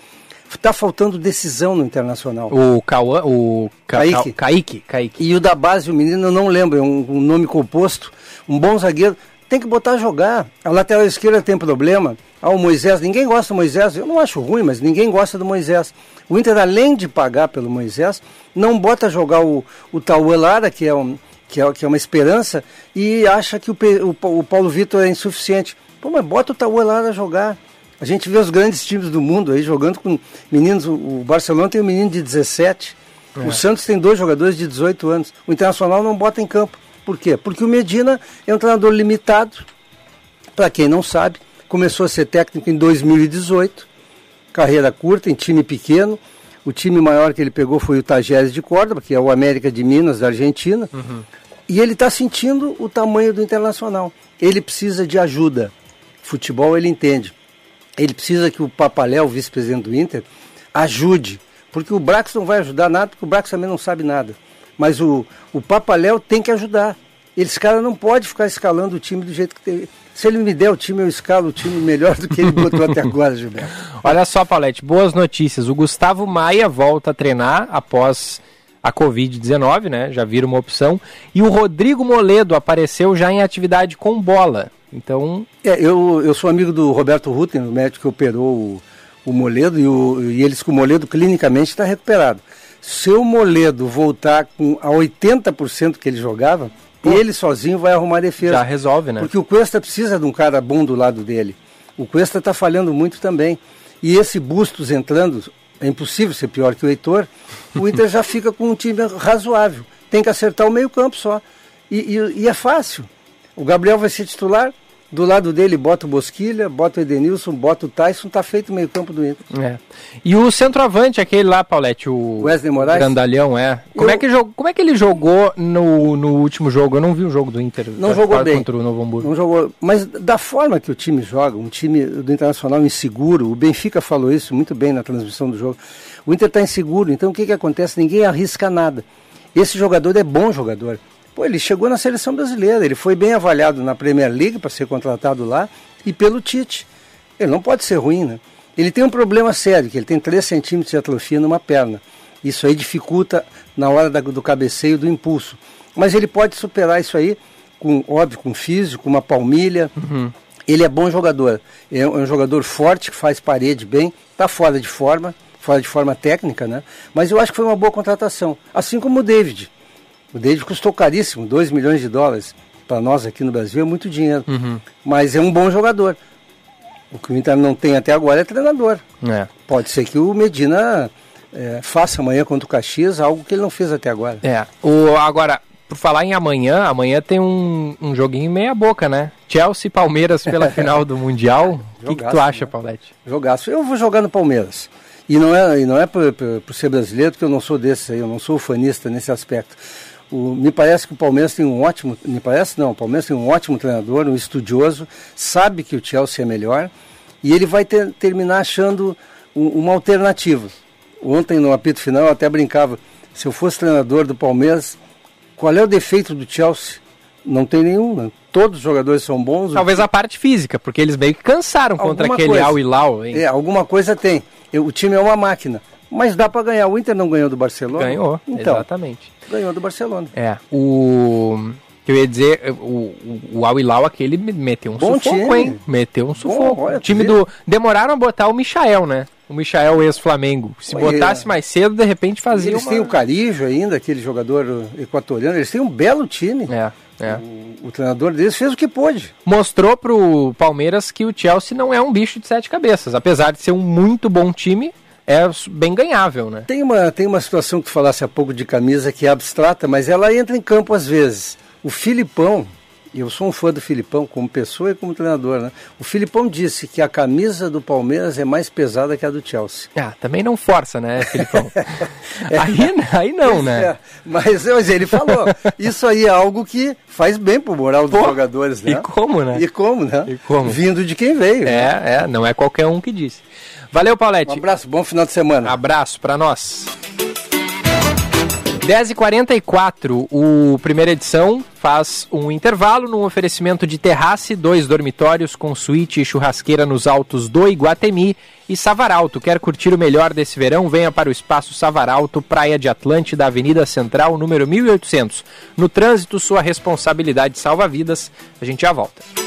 Está faltando decisão no Internacional. O Cauã, o Ca Kaique. Kaique, Kaique. E o da base, o menino, eu não lembro, é um, um, nome composto. Um bom zagueiro. Tem que botar a jogar. A lateral esquerda tem problema. Ah, o Moisés, ninguém gosta do Moisés. Eu não acho ruim, mas ninguém gosta do Moisés. O Inter, além de pagar pelo Moisés, não bota a jogar o, o Tauê Lara, que é, um, que, é, que é uma esperança, e acha que o, o, o Paulo Vitor é insuficiente. Pô, mas bota o Tauê Lara a jogar. A gente vê os grandes times do mundo aí jogando com meninos. O Barcelona tem um menino de 17. É. O Santos tem dois jogadores de 18 anos. O Internacional não bota em campo. Por quê? Porque o Medina é um treinador limitado, para quem não sabe, começou a ser técnico em 2018, carreira curta, em time pequeno. O time maior que ele pegou foi o Tajeres de Córdoba, que é o América de Minas, da Argentina. Uhum. E ele está sentindo o tamanho do Internacional. Ele precisa de ajuda. Futebol ele entende. Ele precisa que o Papaléu, vice-presidente do Inter, ajude. Porque o Brax não vai ajudar nada, porque o Brax também não sabe nada. Mas o, o Papaléu tem que ajudar. Esse cara não pode ficar escalando o time do jeito que tem. Se ele me der o time, eu escalo o time melhor do que ele botou até agora, Gilberto. [laughs] Olha só, Paulette, boas notícias. O Gustavo Maia volta a treinar após a Covid-19, né? Já vira uma opção. E o Rodrigo Moledo apareceu já em atividade com bola. Então. É, eu, eu sou amigo do Roberto Rutten, o médico que operou o, o Moledo, e, o, e eles com o Moledo clinicamente está recuperado. Se o Moledo voltar com a 80% que ele jogava, Pô, ele sozinho vai arrumar a defesa. Já resolve, né? Porque o Cuesta precisa de um cara bom do lado dele. O Cuesta está falhando muito também. E esse Bustos entrando, é impossível ser pior que o Heitor, o Inter já fica com um time razoável. Tem que acertar o meio campo só. E, e, e é fácil. O Gabriel vai ser titular, do lado dele bota o Bosquilha, bota o Edenilson, bota o Tyson, tá feito o meio campo do Inter. É. E o centroavante, aquele lá, Paulette, o Wesley Moraes? Grandalhão, é. Como, Eu... é que jogou, como é que ele jogou no, no último jogo? Eu não vi o jogo do Inter. Não jogou bem. Contra o Novo Hamburgo. Não jogou, mas da forma que o time joga, um time do Internacional inseguro, o Benfica falou isso muito bem na transmissão do jogo. O Inter está inseguro, então o que, que acontece? Ninguém arrisca nada. Esse jogador é bom jogador. Pô, ele chegou na seleção brasileira, ele foi bem avaliado na Premier League para ser contratado lá e pelo Tite. Ele não pode ser ruim, né? Ele tem um problema sério, que ele tem 3 centímetros de atrofia numa perna. Isso aí dificulta na hora da, do cabeceio do impulso. Mas ele pode superar isso aí, com óbvio, com físico, com uma palmilha. Uhum. Ele é bom jogador. É um, é um jogador forte, que faz parede bem, está fora de forma, fora de forma técnica, né? Mas eu acho que foi uma boa contratação. Assim como o David. O David custou caríssimo, 2 milhões de dólares. Para nós aqui no Brasil é muito dinheiro. Uhum. Mas é um bom jogador. O que o Inter não tem até agora é treinador. É. Pode ser que o Medina é, faça amanhã contra o Caxias algo que ele não fez até agora. É. O, agora, por falar em amanhã, amanhã tem um, um joguinho meia boca, né? Chelsea e Palmeiras pela [laughs] final do Mundial. O que, que, tu acha, né? Paulette? Jogaço. Eu vou jogar no Palmeiras. E não é, e não é por, por, por ser brasileiro, porque eu não sou desse aí, eu não sou fanista nesse aspecto. O, me parece que o Palmeiras tem um ótimo, me parece não, o Palmeiras tem um ótimo treinador, um estudioso, sabe que o Chelsea é melhor e ele vai ter, terminar achando um, uma alternativa. Ontem no apito final eu até brincava, se eu fosse treinador do Palmeiras, qual é o defeito do Chelsea? Não tem nenhum, né? todos os jogadores são bons. Talvez a parte física, porque eles meio que cansaram contra aquele Al Hilal. É, alguma coisa tem. O time é uma máquina. Mas dá para ganhar. O Inter não ganhou do Barcelona? Ganhou, então, exatamente. Ganhou do Barcelona. É. O eu ia dizer, o, o Al Hilal aquele meteu um Bom sufoco, time. hein? Meteu um sufoco. Bom, olha, o time do. Demoraram a botar o Michael, né? O Michael ex-Flamengo. Se botasse mais cedo, de repente fazia. Eles uma... têm o Carijo ainda, aquele jogador equatoriano. Eles têm um belo time. É. É. O, o, treinador deles fez o que pôde. Mostrou pro Palmeiras que o Chelsea não é um bicho de sete cabeças. Apesar de ser um muito bom time, é bem ganhável, né? Tem uma, tem uma situação que tu falasse há pouco de camisa que é abstrata, mas ela entra em campo às vezes. O Filipão, eu sou um fã do Filipão como pessoa e como treinador, né? O Filipão disse que a camisa do Palmeiras é mais pesada que a do Chelsea. Ah, também não força, né, Filipão? é. [laughs] [laughs] aí, aí não, né? É. Mas, mas ele falou, isso aí é algo que faz bem pro moral dos Pô, jogadores, né? E como, né? E como, né? E como? Vindo de quem veio. É, né? é, não é qualquer um que disse. Valeu, Paulette. Um abraço, bom final de semana. Abraço para nós. 10h44, o primeira edição faz um intervalo num oferecimento de terrace, dois dormitórios com suíte e churrasqueira nos altos do Iguatemi e Savaralto. Quer curtir o melhor desse verão? Venha para o Espaço Savaralto, Praia de Atlântida, Avenida Central, número 1800. No trânsito, sua responsabilidade salva vidas. A gente já volta.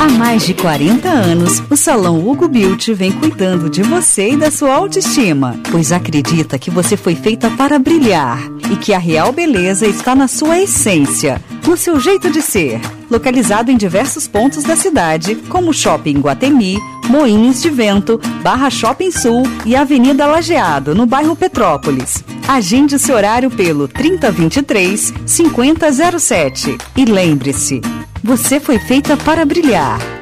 Há mais de 40 anos, o Salão Hugo Beauty vem cuidando de você e da sua autoestima, pois acredita que você foi feita para brilhar e que a real beleza está na sua essência, no seu jeito de ser. Localizado em diversos pontos da cidade, como Shopping Guatemi, Moinhos de Vento, Barra Shopping Sul e Avenida Lajeado, no bairro Petrópolis. Agende seu horário pelo 3023 5007. E lembre-se, você foi feita para brilhar.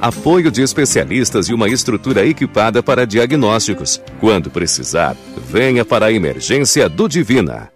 apoio de especialistas e uma estrutura equipada para diagnósticos. Quando precisar, venha para a emergência do Divina.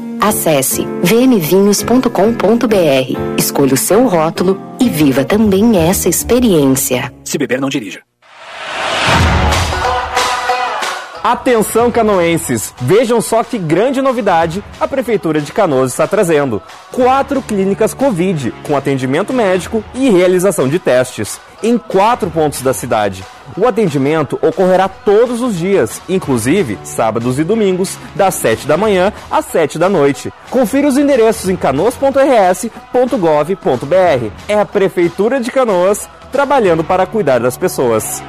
Acesse vmvinhos.com.br, escolha o seu rótulo e viva também essa experiência. Se beber, não dirija. Atenção canoenses, vejam só que grande novidade a Prefeitura de Canoas está trazendo. Quatro clínicas Covid, com atendimento médico e realização de testes, em quatro pontos da cidade. O atendimento ocorrerá todos os dias, inclusive sábados e domingos, das 7 da manhã às 7 da noite. Confira os endereços em canoas.rs.gov.br. É a Prefeitura de Canoas trabalhando para cuidar das pessoas.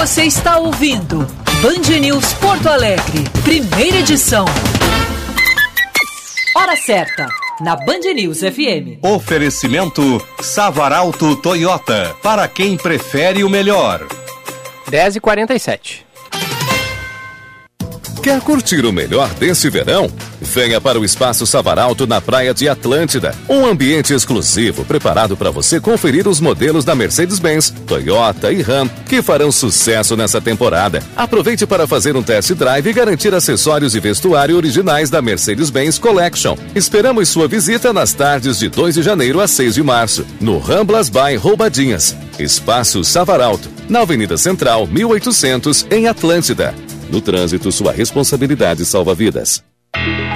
Você está ouvindo Band News Porto Alegre, primeira edição. Hora certa, na Band News FM. Oferecimento Savaralto Toyota, para quem prefere o melhor. 10h47. Quer curtir o melhor desse verão? Venha para o Espaço Savaralto na Praia de Atlântida. Um ambiente exclusivo preparado para você conferir os modelos da Mercedes-Benz, Toyota e Ram que farão sucesso nessa temporada. Aproveite para fazer um test drive e garantir acessórios e vestuário originais da Mercedes-Benz Collection. Esperamos sua visita nas tardes de 2 de janeiro a 6 de março, no Ramblas by Roubadinhas. Espaço Savaralto, na Avenida Central, 1800, em Atlântida. No trânsito, sua responsabilidade salva vidas.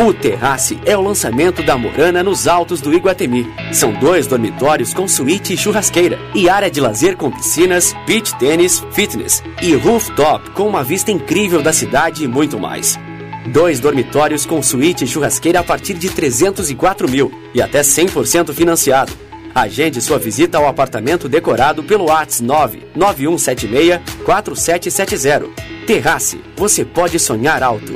O Terrace é o lançamento da Morana nos altos do Iguatemi. São dois dormitórios com suíte e churrasqueira e área de lazer com piscinas, beach tênis, fitness e rooftop com uma vista incrível da cidade e muito mais. Dois dormitórios com suíte e churrasqueira a partir de 304 mil e até 100% financiado. Agende sua visita ao apartamento decorado pelo ATS 99176 4770. Terrace, você pode sonhar alto.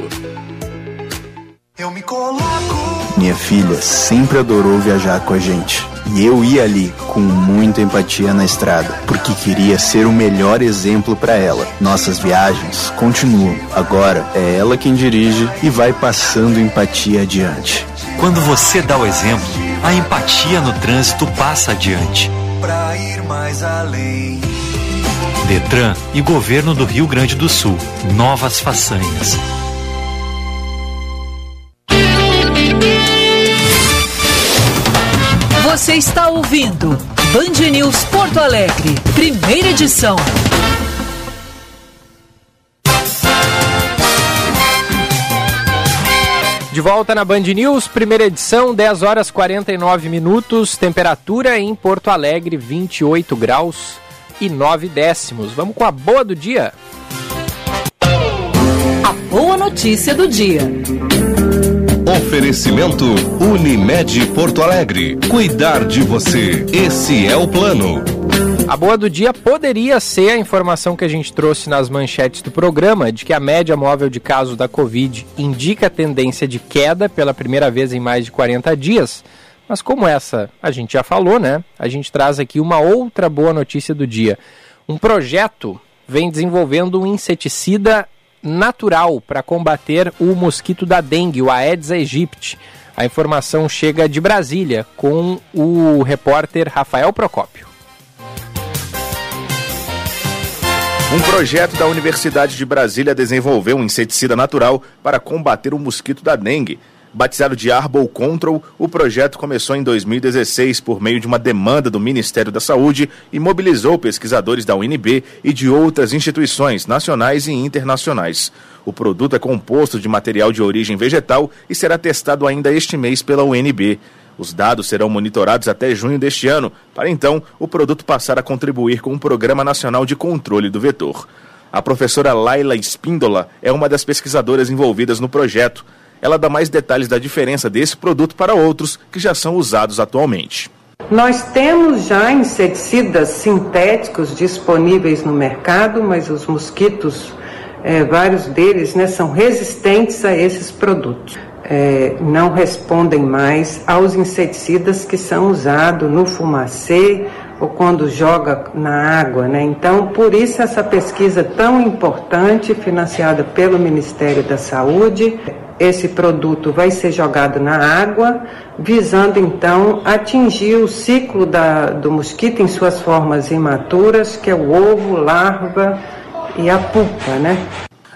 Eu me coloco. Minha filha sempre adorou viajar com a gente. E eu ia ali com muita empatia na estrada, porque queria ser o melhor exemplo para ela. Nossas viagens continuam. Agora é ela quem dirige e vai passando empatia adiante. Quando você dá o exemplo, a empatia no trânsito passa adiante. Pra ir mais além. Detran e Governo do Rio Grande do Sul. Novas façanhas. Você está ouvindo Band News Porto Alegre, primeira edição. De volta na Band News, primeira edição, 10 horas 49 minutos, temperatura em Porto Alegre 28 graus e 9 décimos. Vamos com a boa do dia. A boa notícia do dia. Oferecimento Unimed Porto Alegre. Cuidar de você. Esse é o plano. A boa do dia poderia ser a informação que a gente trouxe nas manchetes do programa de que a média móvel de casos da Covid indica tendência de queda pela primeira vez em mais de 40 dias. Mas como essa a gente já falou, né? A gente traz aqui uma outra boa notícia do dia. Um projeto vem desenvolvendo um inseticida natural para combater o mosquito da dengue, o Aedes aegypti. A informação chega de Brasília com o repórter Rafael Procópio. Um projeto da Universidade de Brasília desenvolveu um inseticida natural para combater o mosquito da dengue. Batizado de Arbol Control, o projeto começou em 2016 por meio de uma demanda do Ministério da Saúde e mobilizou pesquisadores da UNB e de outras instituições nacionais e internacionais. O produto é composto de material de origem vegetal e será testado ainda este mês pela UNB. Os dados serão monitorados até junho deste ano, para então o produto passar a contribuir com o Programa Nacional de Controle do Vetor. A professora Laila Espíndola é uma das pesquisadoras envolvidas no projeto ela dá mais detalhes da diferença desse produto para outros que já são usados atualmente. Nós temos já inseticidas sintéticos disponíveis no mercado, mas os mosquitos, é, vários deles, né, são resistentes a esses produtos. É, não respondem mais aos inseticidas que são usados no fumacê ou quando joga na água, né? Então, por isso essa pesquisa tão importante, financiada pelo Ministério da Saúde, esse produto vai ser jogado na água, visando então atingir o ciclo da, do mosquito em suas formas imaturas, que é o ovo, larva e a pupa, né?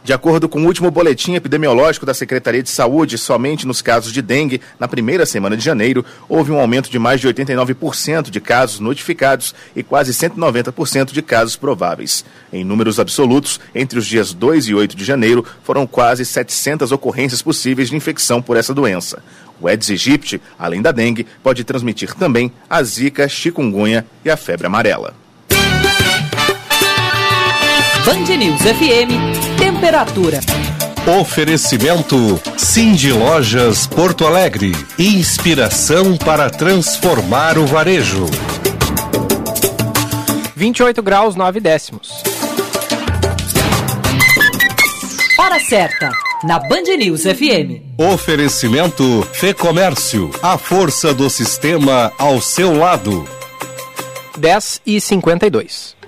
De acordo com o último boletim epidemiológico da Secretaria de Saúde, somente nos casos de dengue, na primeira semana de janeiro, houve um aumento de mais de 89% de casos notificados e quase 190% de casos prováveis. Em números absolutos, entre os dias 2 e 8 de janeiro, foram quase 700 ocorrências possíveis de infecção por essa doença. O Aedes aegypti, além da dengue, pode transmitir também a zika, chikungunya e a febre amarela. Band News FM, temperatura. Oferecimento Cindy Lojas Porto Alegre. Inspiração para transformar o varejo. 28 graus 9 décimos. Hora certa, na Band News FM. Oferecimento Fê Comércio. A força do sistema ao seu lado. 10 e 52.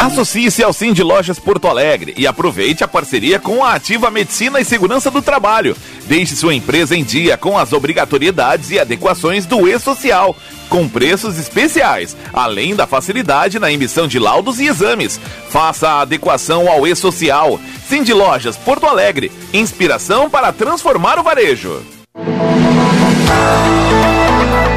Associe-se ao Sim de Lojas Porto Alegre e aproveite a parceria com a Ativa Medicina e Segurança do Trabalho. Deixe sua empresa em dia com as obrigatoriedades e adequações do E-Social, com preços especiais, além da facilidade na emissão de laudos e exames. Faça a adequação ao E-Social. Sim de Lojas Porto Alegre, inspiração para transformar o varejo.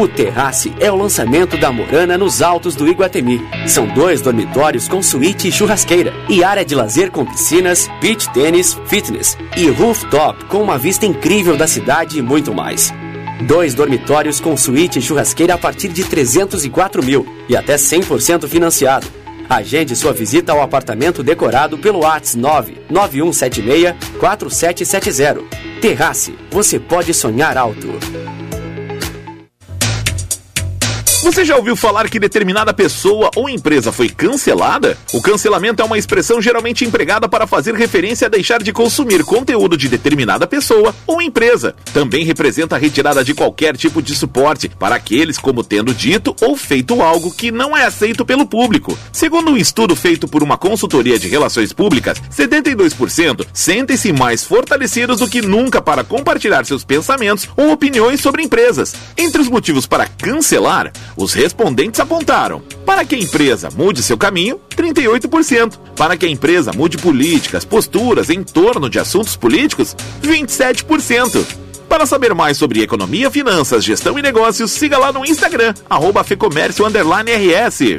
O Terrace é o lançamento da Morana nos altos do Iguatemi. São dois dormitórios com suíte e churrasqueira e área de lazer com piscinas, beach tênis, fitness e rooftop com uma vista incrível da cidade e muito mais. Dois dormitórios com suíte e churrasqueira a partir de 304 mil e até 100% financiado. Agende sua visita ao apartamento decorado pelo ATS 99176 4770. Terrace, você pode sonhar alto. Você já ouviu falar que determinada pessoa ou empresa foi cancelada? O cancelamento é uma expressão geralmente empregada para fazer referência a deixar de consumir conteúdo de determinada pessoa ou empresa. Também representa a retirada de qualquer tipo de suporte para aqueles como tendo dito ou feito algo que não é aceito pelo público. Segundo um estudo feito por uma consultoria de relações públicas, 72% sentem-se mais fortalecidos do que nunca para compartilhar seus pensamentos ou opiniões sobre empresas. Entre os motivos para cancelar, os respondentes apontaram: para que a empresa mude seu caminho, 38%. Para que a empresa mude políticas, posturas em torno de assuntos políticos, 27%. Para saber mais sobre economia, finanças, gestão e negócios, siga lá no Instagram, arroba Fecomércio RS.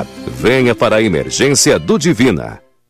venha para a emergência do Divina.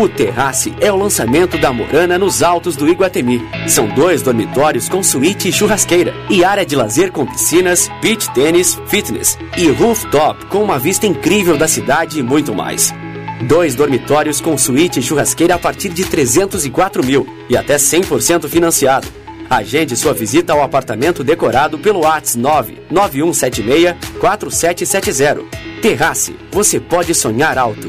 O Terrace é o lançamento da Morana nos altos do Iguatemi. São dois dormitórios com suíte e churrasqueira e área de lazer com piscinas, beach tênis, fitness e rooftop com uma vista incrível da cidade e muito mais. Dois dormitórios com suíte e churrasqueira a partir de 304 mil e até 100% financiado. Agende sua visita ao apartamento decorado pelo WhatsApp 99176 4770. Terrace, você pode sonhar alto.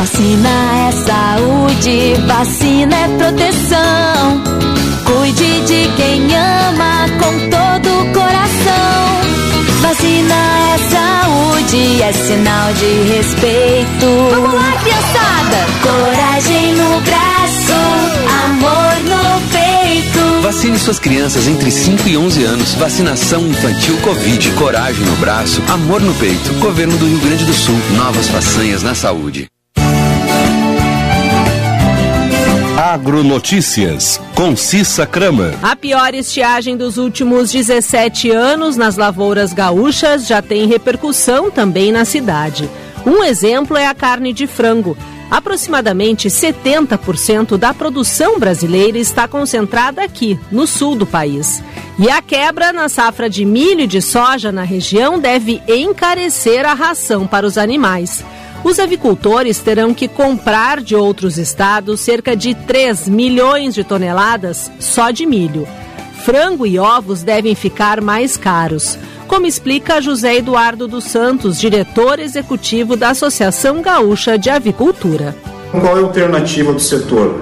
Vacina é saúde, vacina é proteção. Cuide de quem ama com todo o coração. Vacina é saúde, é sinal de respeito. Vamos lá, criançada! Coragem no braço, amor no peito. Vacine suas crianças entre 5 e 11 anos. Vacinação infantil Covid. Coragem no braço, amor no peito. Governo do Rio Grande do Sul. Novas façanhas na saúde. Agronotícias, com Cissa Kramer. A pior estiagem dos últimos 17 anos nas lavouras gaúchas já tem repercussão também na cidade. Um exemplo é a carne de frango. Aproximadamente 70% da produção brasileira está concentrada aqui, no sul do país. E a quebra na safra de milho e de soja na região deve encarecer a ração para os animais. Os avicultores terão que comprar de outros estados cerca de 3 milhões de toneladas só de milho. frango e ovos devem ficar mais caros. Como explica José Eduardo dos Santos, diretor executivo da Associação Gaúcha de Avicultura. Qual é a alternativa do setor?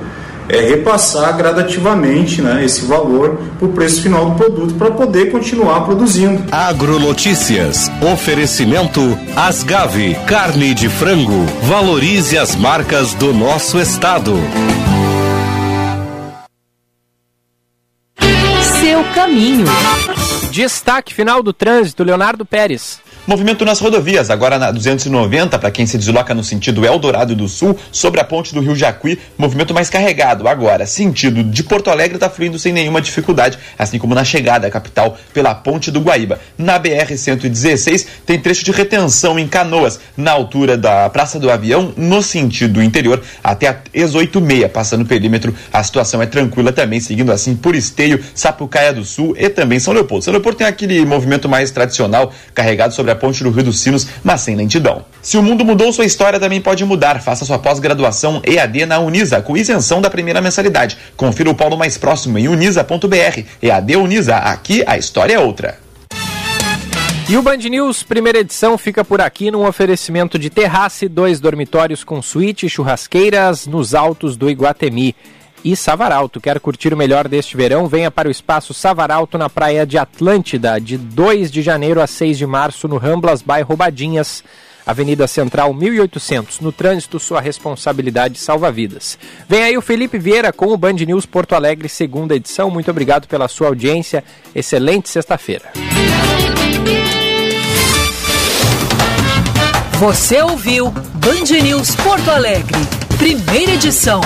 É repassar gradativamente né, esse valor para o preço final do produto para poder continuar produzindo. Agronotícias. Oferecimento Asgave, carne de frango. Valorize as marcas do nosso estado. Seu caminho. Destaque final do trânsito, Leonardo Pérez. Movimento nas rodovias, agora na 290, para quem se desloca no sentido Eldorado do Sul, sobre a ponte do Rio Jacuí, movimento mais carregado. Agora, sentido de Porto Alegre está fluindo sem nenhuma dificuldade, assim como na chegada à capital pela ponte do Guaíba. Na BR-116, tem trecho de retenção em Canoas, na altura da Praça do Avião, no sentido interior, até a ex-86, passando o perímetro. A situação é tranquila também, seguindo assim por Esteio, Sapucaia do Sul e também São Leopoldo. São Leopoldo tem aquele movimento mais tradicional, carregado sobre a ponte do Rio dos Sinos, mas sem lentidão. Se o mundo mudou, sua história também pode mudar. Faça sua pós-graduação EAD na Unisa, com isenção da primeira mensalidade. Confira o polo mais próximo em unisa.br. EAD Unisa, aqui a história é outra. E o Band News, primeira edição, fica por aqui num oferecimento de terrace, dois dormitórios com suíte e churrasqueiras nos altos do Iguatemi e Savaralto. Quer curtir o melhor deste verão? Venha para o espaço Savaralto na praia de Atlântida, de 2 de janeiro a 6 de março, no Ramblas, bairro Roubadinhas. Avenida Central 1800. No trânsito, sua responsabilidade salva vidas. Vem aí o Felipe Vieira com o Band News Porto Alegre, segunda edição. Muito obrigado pela sua audiência. Excelente sexta-feira. Você ouviu Band News Porto Alegre, primeira edição.